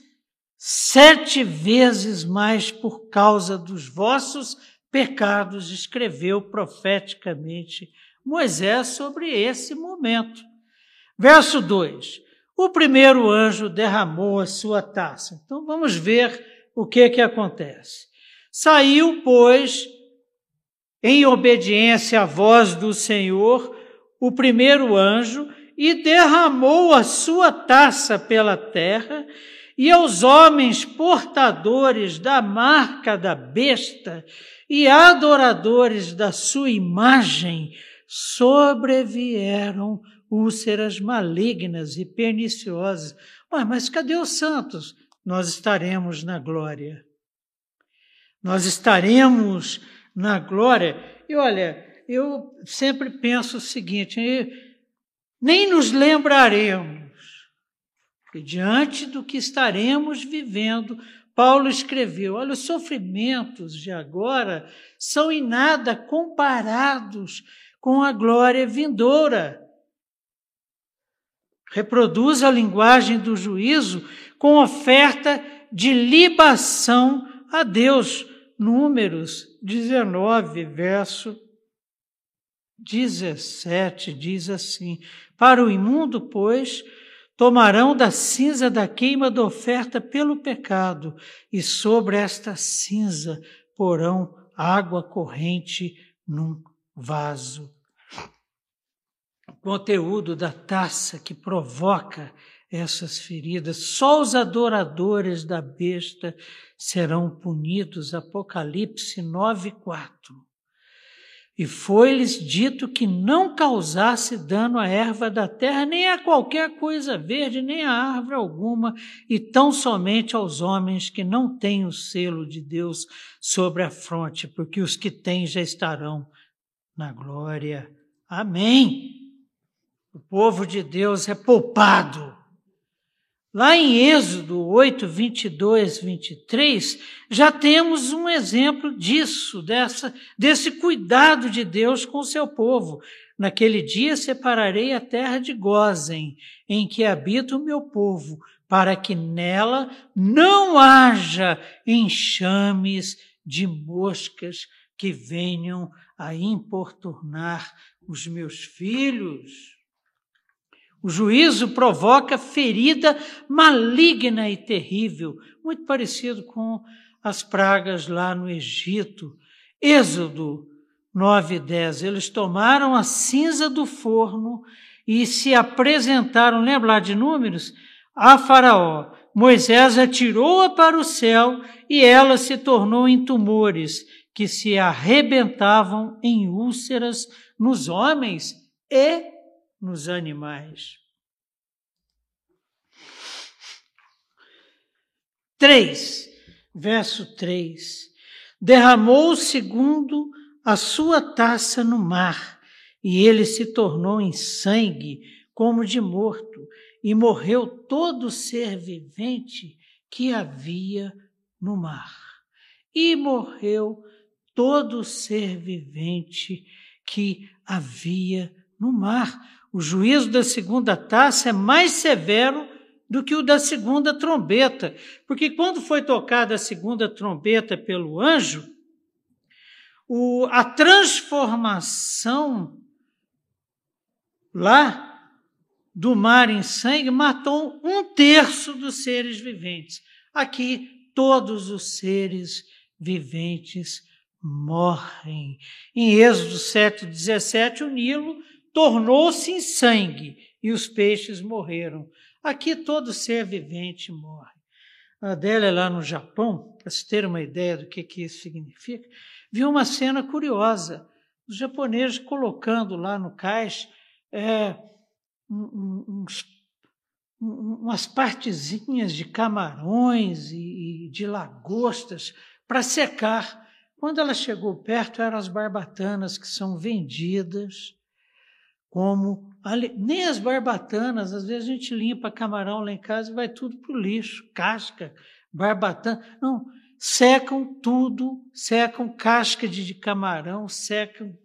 sete vezes mais por causa dos vossos pecados, escreveu profeticamente Moisés sobre esse momento. Verso 2: O primeiro anjo derramou a sua taça. Então vamos ver o que que acontece. Saiu, pois, em obediência à voz do Senhor, o primeiro anjo e derramou a sua taça pela terra e aos homens portadores da marca da besta e adoradores da sua imagem sobrevieram úlceras malignas e perniciosas. Ué, mas cadê os santos? Nós estaremos na glória. Nós estaremos na glória. E olha, eu sempre penso o seguinte: nem nos lembraremos porque diante do que estaremos vivendo, Paulo escreveu: olha, os sofrimentos de agora são em nada comparados com a glória vindoura. Reproduz a linguagem do juízo com oferta de libação a Deus. Números 19, verso 17 diz assim: Para o imundo, pois, tomarão da cinza da queima da oferta pelo pecado, e sobre esta cinza porão água corrente num vaso. O conteúdo da taça que provoca essas feridas, só os adoradores da besta serão punidos. Apocalipse 9, 4. E foi-lhes dito que não causasse dano à erva da terra, nem a qualquer coisa verde, nem a árvore alguma, e tão somente aos homens que não têm o selo de Deus sobre a fronte, porque os que têm já estarão na glória. Amém. o povo de Deus é poupado. Lá em Êxodo 8, 22, 23, já temos um exemplo disso, dessa, desse cuidado de Deus com o seu povo. Naquele dia separarei a terra de Gozem, em que habita o meu povo, para que nela não haja enxames de moscas que venham a importunar os meus filhos. O juízo provoca ferida maligna e terrível, muito parecido com as pragas lá no Egito. Êxodo 9 e 10. Eles tomaram a cinza do forno e se apresentaram, lembra lá de números? A Faraó. Moisés atirou-a para o céu e ela se tornou em tumores que se arrebentavam em úlceras nos homens e nos animais. 3, verso 3. Derramou segundo a sua taça no mar, e ele se tornou em sangue como de morto, e morreu todo ser vivente que havia no mar. E morreu todo ser vivente que havia no mar. O juízo da segunda taça é mais severo do que o da segunda trombeta, porque quando foi tocada a segunda trombeta pelo anjo, o, a transformação lá do mar em sangue matou um terço dos seres viventes. Aqui, todos os seres viventes morrem. Em Êxodo 7,17, o Nilo tornou-se em sangue e os peixes morreram. Aqui todo ser vivente morre. A Adélia, lá no Japão, para se ter uma ideia do que, que isso significa, viu uma cena curiosa. Os japoneses colocando lá no cais é, umas partezinhas de camarões e, e de lagostas para secar. Quando ela chegou perto, eram as barbatanas que são vendidas como nem as barbatanas, às vezes a gente limpa camarão lá em casa e vai tudo para o lixo, casca, barbatana. Não, secam tudo, secam casca de camarão, secam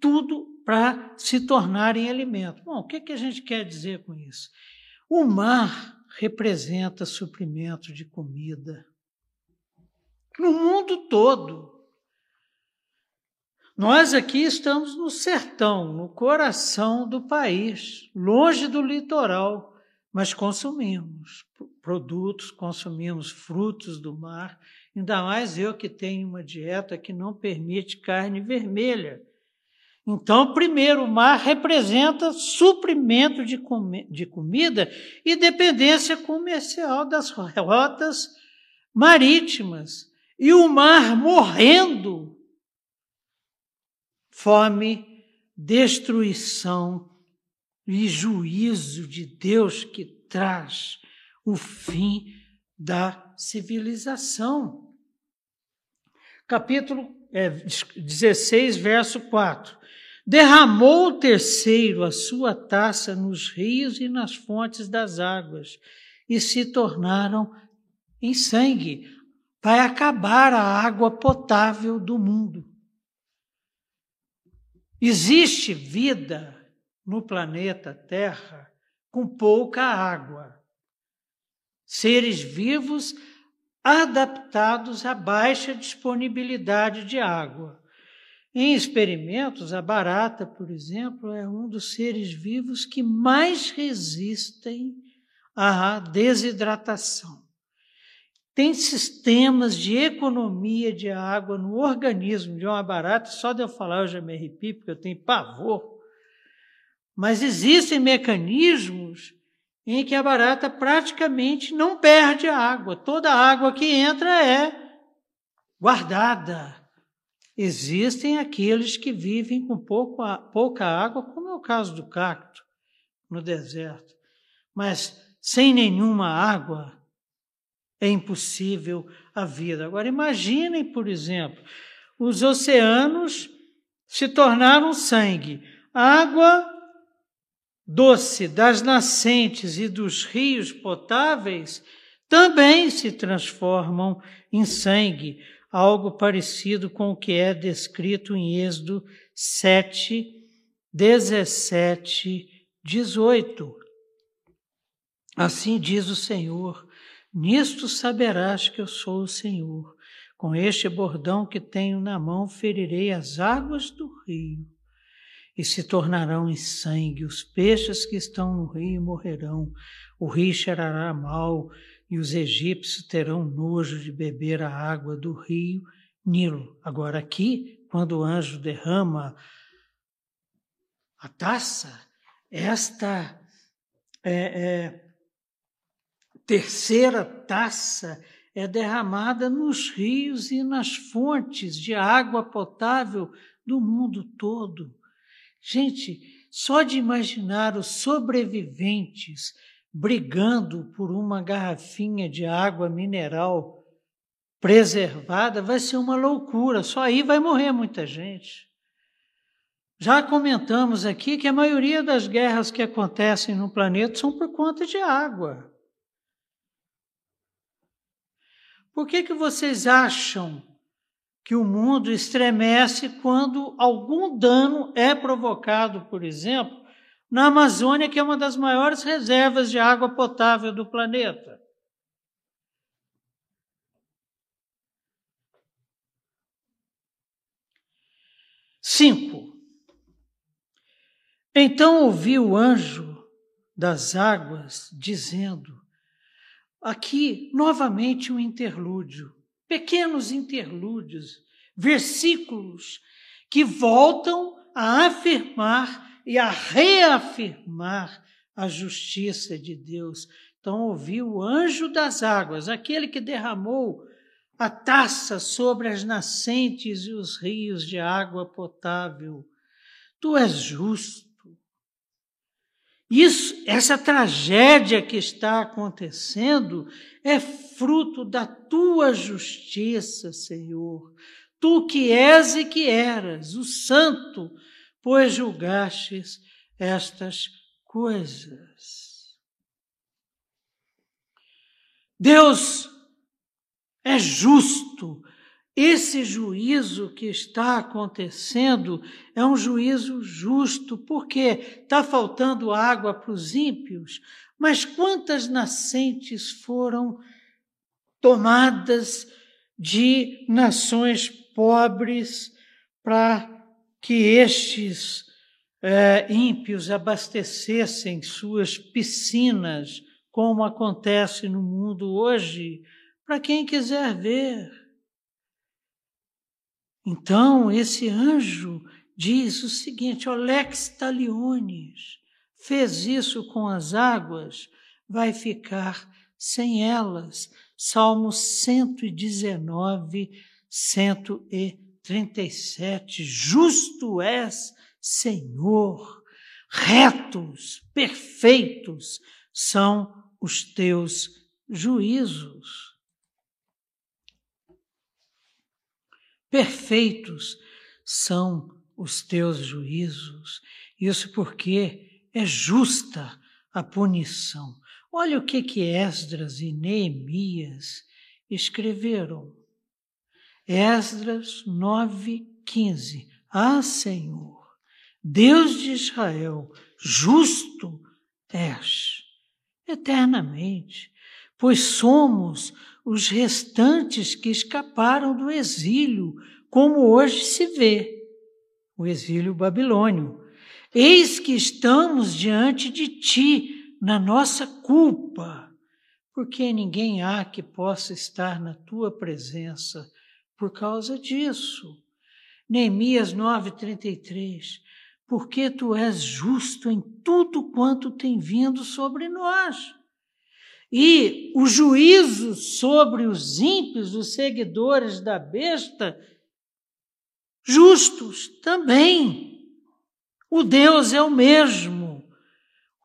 tudo para se tornarem alimento. Bom, o que, que a gente quer dizer com isso? O mar representa suprimento de comida no mundo todo. Nós aqui estamos no sertão, no coração do país, longe do litoral, mas consumimos produtos, consumimos frutos do mar, ainda mais eu que tenho uma dieta que não permite carne vermelha. Então, primeiro, o mar representa suprimento de, com de comida e dependência comercial das rotas marítimas. E o mar morrendo fome, destruição e juízo de Deus que traz o fim da civilização. Capítulo é, 16, verso 4. Derramou o terceiro a sua taça nos rios e nas fontes das águas, e se tornaram em sangue. Vai acabar a água potável do mundo. Existe vida no planeta Terra com pouca água. Seres vivos adaptados à baixa disponibilidade de água. Em experimentos, a barata, por exemplo, é um dos seres vivos que mais resistem à desidratação. Tem sistemas de economia de água no organismo de uma barata, só de eu falar eu já me arrepio, porque eu tenho pavor. Mas existem mecanismos em que a barata praticamente não perde água. Toda a água que entra é guardada. Existem aqueles que vivem com pouco, pouca água, como é o caso do cacto no deserto. Mas sem nenhuma água, é impossível a vida. Agora, imaginem, por exemplo, os oceanos se tornaram sangue. Água doce das nascentes e dos rios potáveis também se transformam em sangue, algo parecido com o que é descrito em Êxodo 7, 17, 18. Assim diz o Senhor: Nisto saberás que eu sou o Senhor. Com este bordão que tenho na mão, ferirei as águas do rio, e se tornarão em sangue. Os peixes que estão no rio morrerão. O rio cheirará mal, e os egípcios terão nojo de beber a água do rio Nilo. Agora, aqui, quando o anjo derrama a taça, esta é, é, terceira taça é derramada nos rios e nas fontes de água potável do mundo todo. Gente, só de imaginar os sobreviventes brigando por uma garrafinha de água mineral preservada vai ser uma loucura, só aí vai morrer muita gente. Já comentamos aqui que a maioria das guerras que acontecem no planeta são por conta de água. Por que, que vocês acham que o mundo estremece quando algum dano é provocado, por exemplo, na Amazônia, que é uma das maiores reservas de água potável do planeta? Cinco. Então ouvi o anjo das águas dizendo: aqui novamente um interlúdio, pequenos interlúdios, versículos que voltam a afirmar e a reafirmar a justiça de Deus. Então ouvi o anjo das águas, aquele que derramou a taça sobre as nascentes e os rios de água potável. Tu és justo isso, essa tragédia que está acontecendo é fruto da tua justiça, Senhor. Tu que és e que eras, o Santo, pois julgastes estas coisas. Deus é justo esse juízo que está acontecendo é um juízo justo, porque está faltando água para os ímpios, mas quantas nascentes foram tomadas de nações pobres para que estes é, ímpios abastecessem suas piscinas, como acontece no mundo hoje, para quem quiser ver. Então, esse anjo diz o seguinte: o Lex Taliones fez isso com as águas, vai ficar sem elas. Salmo 119, 137. Justo és, Senhor, retos, perfeitos são os teus juízos. Perfeitos são os teus juízos. Isso porque é justa a punição. Olha o que que Esdras e Neemias escreveram. Esdras 9:15. Ah, Senhor, Deus de Israel, justo és eternamente, pois somos os restantes que escaparam do exílio, como hoje se vê, o exílio babilônio. Eis que estamos diante de ti na nossa culpa, porque ninguém há que possa estar na tua presença por causa disso. Neemias 9:33 Porque tu és justo em tudo quanto tem vindo sobre nós e o juízo sobre os ímpios, os seguidores da besta, justos também. O Deus é o mesmo,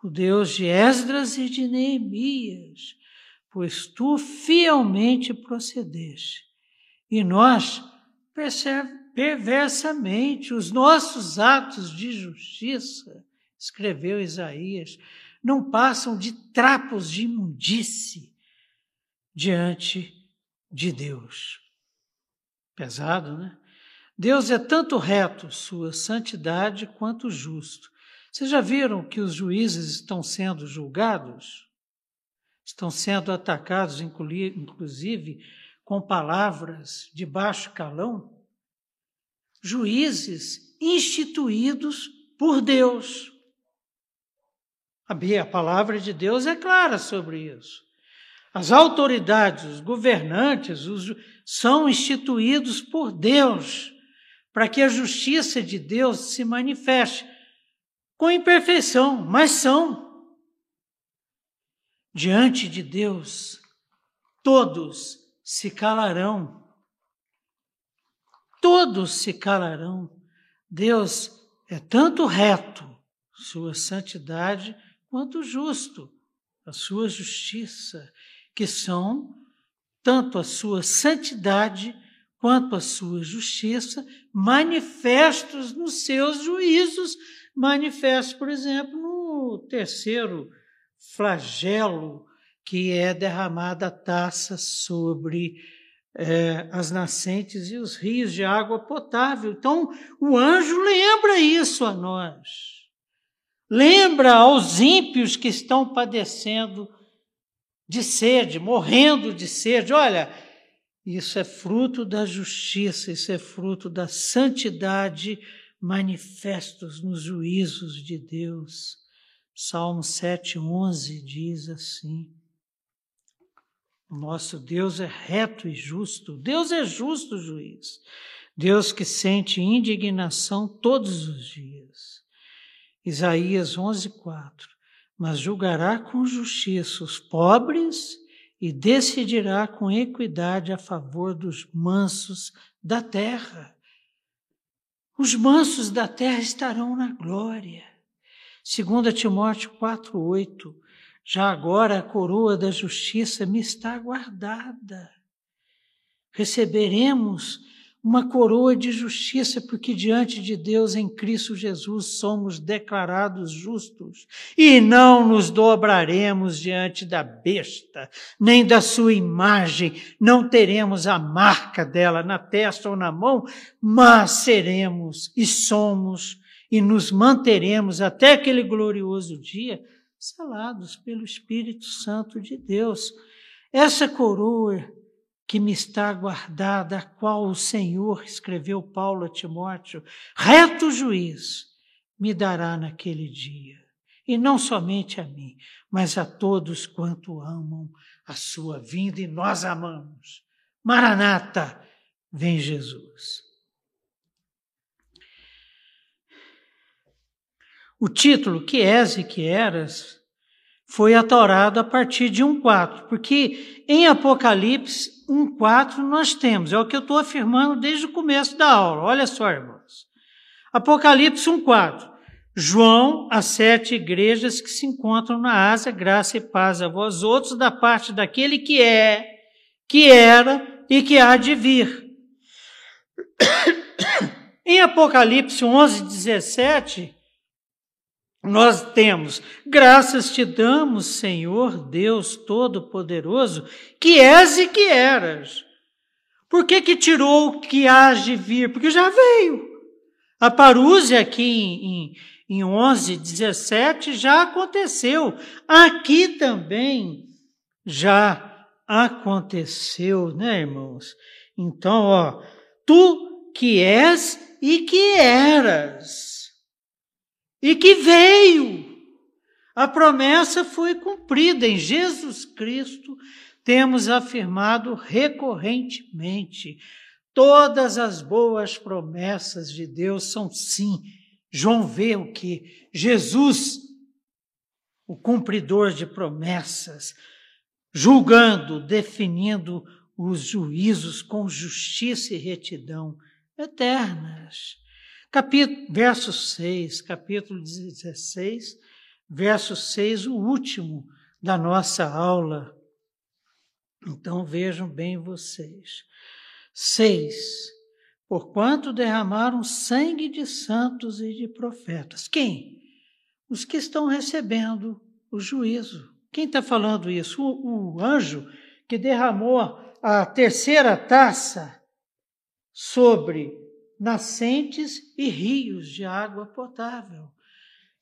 o Deus de Esdras e de Neemias, pois tu fielmente procedeste. E nós, perversamente, os nossos atos de justiça escreveu Isaías, não passam de trapos de imundície diante de Deus. Pesado, né? Deus é tanto reto, sua santidade, quanto justo. Vocês já viram que os juízes estão sendo julgados? Estão sendo atacados, inclusive, com palavras de baixo calão? Juízes instituídos por Deus. A palavra de Deus é clara sobre isso. As autoridades, os governantes, os, são instituídos por Deus para que a justiça de Deus se manifeste com imperfeição, mas são. Diante de Deus, todos se calarão. Todos se calarão. Deus é tanto reto, sua santidade, quanto justo, a sua justiça, que são tanto a sua santidade quanto à sua justiça, manifestos nos seus juízos, manifestos, por exemplo, no terceiro flagelo, que é derramada a taça sobre é, as nascentes e os rios de água potável. Então, o anjo lembra isso a nós. Lembra aos ímpios que estão padecendo de sede, morrendo de sede. Olha, isso é fruto da justiça, isso é fruto da santidade manifestos nos juízos de Deus. Salmo 7:11 diz assim: nosso Deus é reto e justo. Deus é justo juiz. Deus que sente indignação todos os dias. Isaías 11:4. Mas julgará com justiça os pobres e decidirá com equidade a favor dos mansos da terra. Os mansos da terra estarão na glória. 2 Timóteo 4,8 Já agora a coroa da justiça me está guardada. Receberemos uma coroa de justiça, porque diante de Deus em Cristo Jesus somos declarados justos e não nos dobraremos diante da besta, nem da sua imagem, não teremos a marca dela na testa ou na mão, mas seremos e somos e nos manteremos até aquele glorioso dia selados pelo Espírito Santo de Deus. Essa coroa que me está guardada, a qual o Senhor, escreveu Paulo a Timóteo, reto juiz, me dará naquele dia. E não somente a mim, mas a todos quanto amam a sua vinda, e nós amamos. Maranata, vem Jesus. O título que és e que eras foi atorado a partir de 1,4, porque em Apocalipse 1,4 nós temos, é o que eu estou afirmando desde o começo da aula. Olha só, irmãos. Apocalipse 1,4. João, as sete igrejas que se encontram na Ásia, graça e paz a vós outros, da parte daquele que é, que era e que há de vir. Em Apocalipse 11, 17, nós temos, graças te damos, Senhor Deus Todo-Poderoso, que és e que eras. Por que que tirou o que hás de vir? Porque já veio. A parúzia aqui em, em, em 11, 17 já aconteceu. Aqui também já aconteceu, né, irmãos? Então, ó, tu que és e que eras e que veio. A promessa foi cumprida em Jesus Cristo, temos afirmado recorrentemente. Todas as boas promessas de Deus são sim. João vê o que? Jesus, o cumpridor de promessas, julgando, definindo os juízos com justiça e retidão eternas. Capítulo, verso 6, capítulo 16, verso 6, o último da nossa aula. Então vejam bem vocês. 6. Porquanto derramaram sangue de santos e de profetas. Quem? os que estão recebendo o juízo. Quem está falando isso? O, o anjo que derramou a terceira taça sobre nascentes e rios de água potável.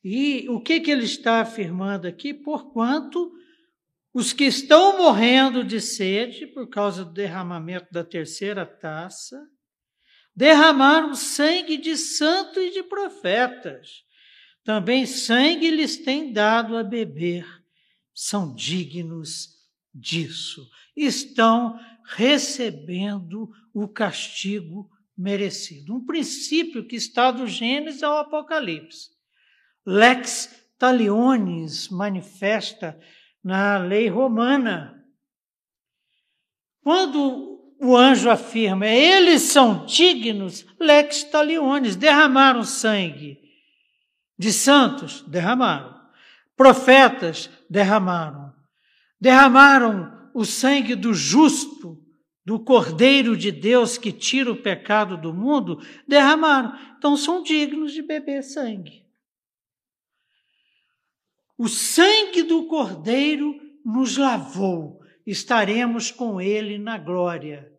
E o que, que ele está afirmando aqui? Porquanto os que estão morrendo de sede por causa do derramamento da terceira taça, derramaram sangue de santo e de profetas. Também sangue lhes tem dado a beber. São dignos disso. Estão recebendo o castigo merecido. Um princípio que está do Gênesis ao Apocalipse. Lex talionis manifesta na lei romana. Quando o anjo afirma, eles são dignos, lex talionis, derramaram sangue. De santos, derramaram. Profetas, derramaram. Derramaram o sangue do justo, do Cordeiro de Deus que tira o pecado do mundo, derramaram. Então são dignos de beber sangue. O sangue do Cordeiro nos lavou, estaremos com ele na glória.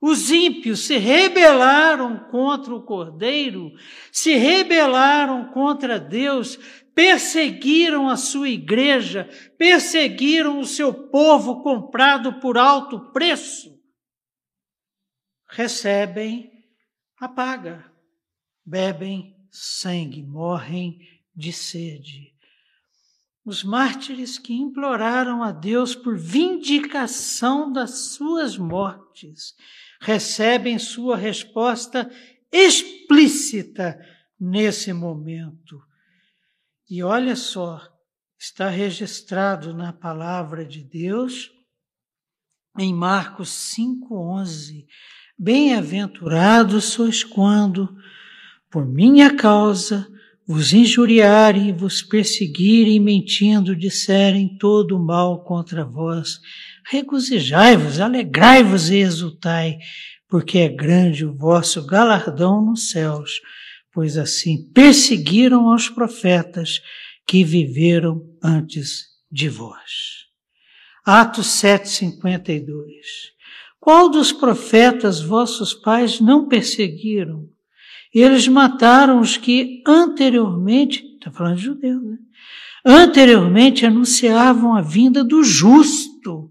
Os ímpios se rebelaram contra o Cordeiro, se rebelaram contra Deus, perseguiram a sua igreja, perseguiram o seu povo comprado por alto preço recebem a paga, bebem sangue, morrem de sede. Os mártires que imploraram a Deus por vindicação das suas mortes recebem sua resposta explícita nesse momento. E olha só, está registrado na palavra de Deus em Marcos 5:11. Bem-aventurados sois quando, por minha causa, vos injuriarem, vos perseguirem, mentindo, disserem todo o mal contra vós. Regozijai-vos, alegrai-vos e exultai, porque é grande o vosso galardão nos céus, pois assim perseguiram aos profetas que viveram antes de vós. Atos 7:52 qual dos profetas vossos pais não perseguiram? Eles mataram os que anteriormente, está falando de judeus, né? Anteriormente anunciavam a vinda do justo,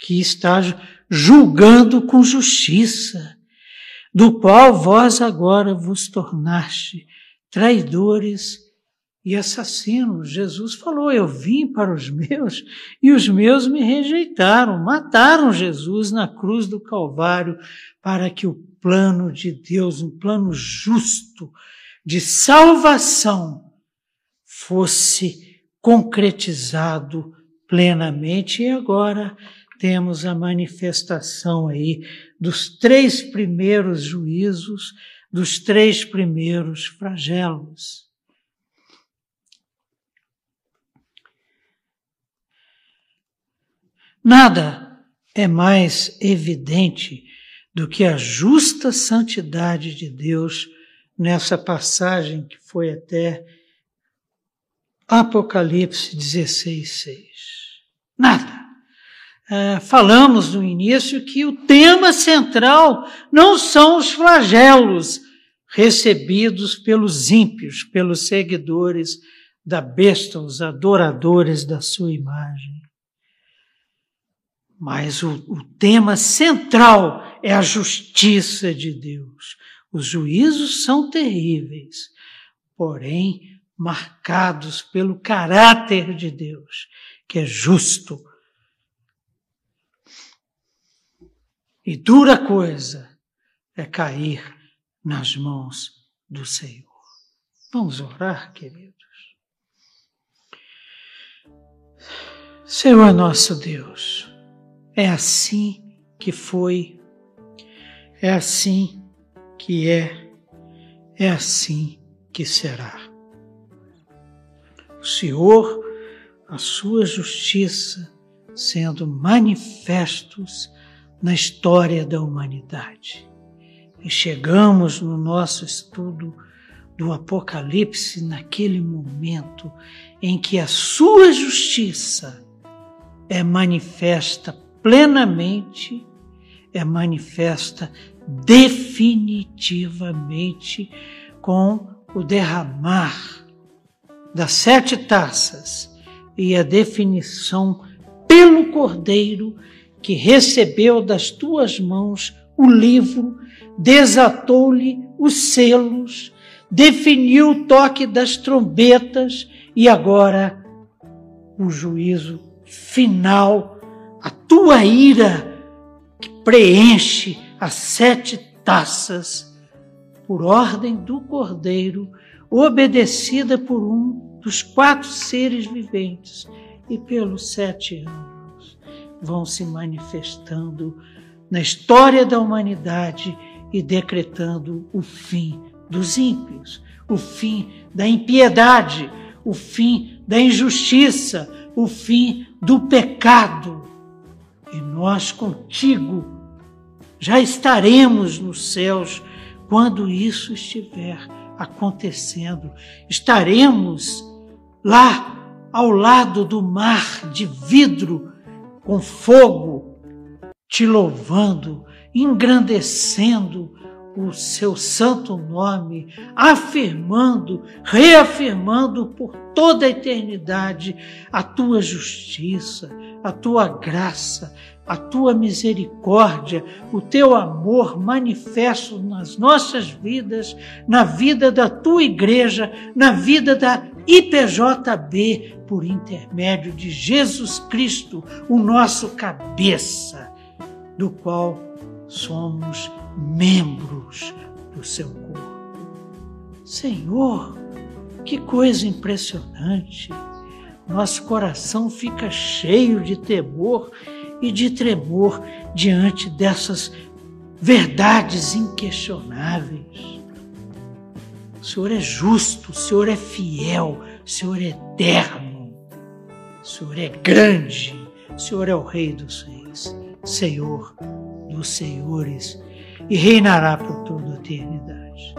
que está julgando com justiça, do qual vós agora vos tornaste traidores e assassino. Jesus falou: Eu vim para os meus e os meus me rejeitaram, mataram Jesus na cruz do Calvário para que o plano de Deus, um plano justo de salvação, fosse concretizado plenamente. E agora temos a manifestação aí dos três primeiros juízos, dos três primeiros flagelos. Nada é mais evidente do que a justa santidade de Deus nessa passagem que foi até Apocalipse 16, 6. Nada. É, falamos no início que o tema central não são os flagelos recebidos pelos ímpios, pelos seguidores da besta, os adoradores da sua imagem. Mas o, o tema central é a justiça de Deus. Os juízos são terríveis, porém marcados pelo caráter de Deus, que é justo. E dura coisa é cair nas mãos do Senhor. Vamos orar, queridos. Senhor nosso Deus, é assim que foi, é assim que é, é assim que será. O Senhor, a sua justiça sendo manifestos na história da humanidade. E chegamos no nosso estudo do Apocalipse naquele momento em que a sua justiça é manifesta plenamente, é manifesta definitivamente com o derramar das sete taças e a definição pelo Cordeiro que recebeu das tuas mãos o livro, desatou-lhe os selos, definiu o toque das trombetas e agora o juízo final, tua ira que preenche as sete taças por ordem do Cordeiro, obedecida por um dos quatro seres viventes e pelos sete anos, vão se manifestando na história da humanidade e decretando o fim dos ímpios, o fim da impiedade, o fim da injustiça, o fim do pecado. E nós contigo já estaremos nos céus quando isso estiver acontecendo. Estaremos lá ao lado do mar de vidro com fogo, te louvando, engrandecendo o seu santo nome, afirmando, reafirmando por toda a eternidade a tua justiça, a tua graça, a tua misericórdia, o teu amor manifesto nas nossas vidas, na vida da tua igreja, na vida da IPJB, por intermédio de Jesus Cristo, o nosso cabeça, do qual somos membros do seu corpo. Senhor, que coisa impressionante! Nosso coração fica cheio de temor e de tremor diante dessas verdades inquestionáveis. O Senhor é justo, o Senhor é fiel, o Senhor é eterno, o Senhor é grande, o Senhor é o Rei dos Reis, Senhor dos Senhores e reinará por toda a eternidade.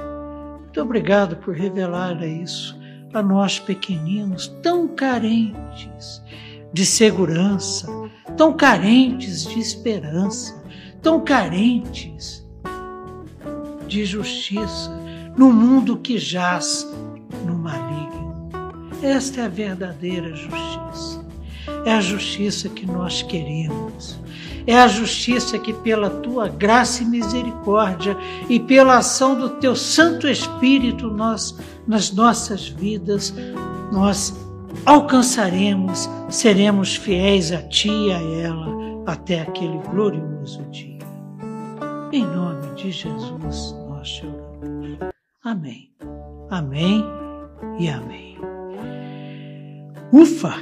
Muito obrigado por revelar isso a nós pequeninos, tão carentes de segurança, tão carentes de esperança, tão carentes de justiça, no mundo que jaz no maligno. Esta é a verdadeira justiça. É a justiça que nós queremos. É a justiça que, pela tua graça e misericórdia e pela ação do teu Santo Espírito nós, nas nossas vidas, nós alcançaremos, seremos fiéis a ti e a ela até aquele glorioso dia. Em nome de Jesus nós choramos. Amém. Amém e amém. Ufa!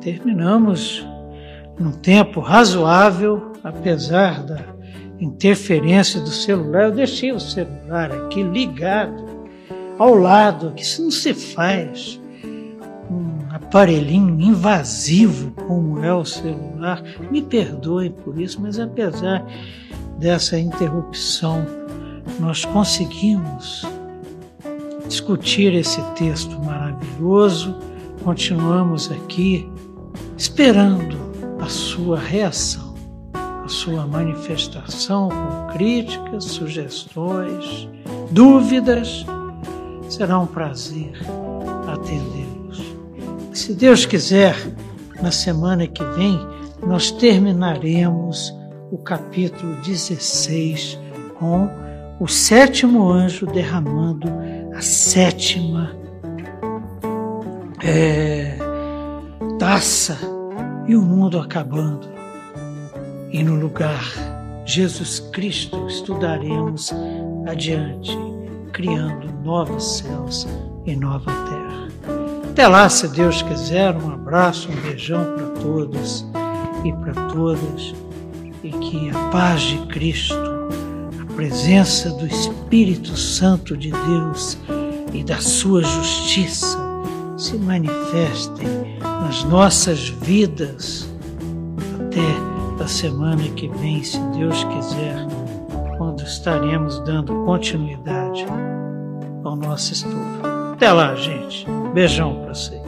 Terminamos num tempo razoável, apesar da interferência do celular. Eu deixei o celular aqui ligado ao lado, que isso não se faz. Um aparelhinho invasivo como é o celular. Me perdoe por isso, mas apesar dessa interrupção, nós conseguimos discutir esse texto maravilhoso. Continuamos aqui esperando a sua reação, a sua manifestação com críticas, sugestões, dúvidas. Será um prazer atendê-los. Se Deus quiser, na semana que vem, nós terminaremos o capítulo 16 com o sétimo anjo derramando a sétima é, taça e o mundo acabando. E no lugar Jesus Cristo estudaremos adiante, criando novos céus e nova terra. Até lá, se Deus quiser, um abraço, um beijão para todos e para todas, e que a paz de Cristo, a presença do Espírito Santo de Deus e da sua justiça se manifestem nas nossas vidas até a semana que vem, se Deus quiser, quando estaremos dando continuidade ao nosso estudo. Até lá, gente. Beijão para vocês.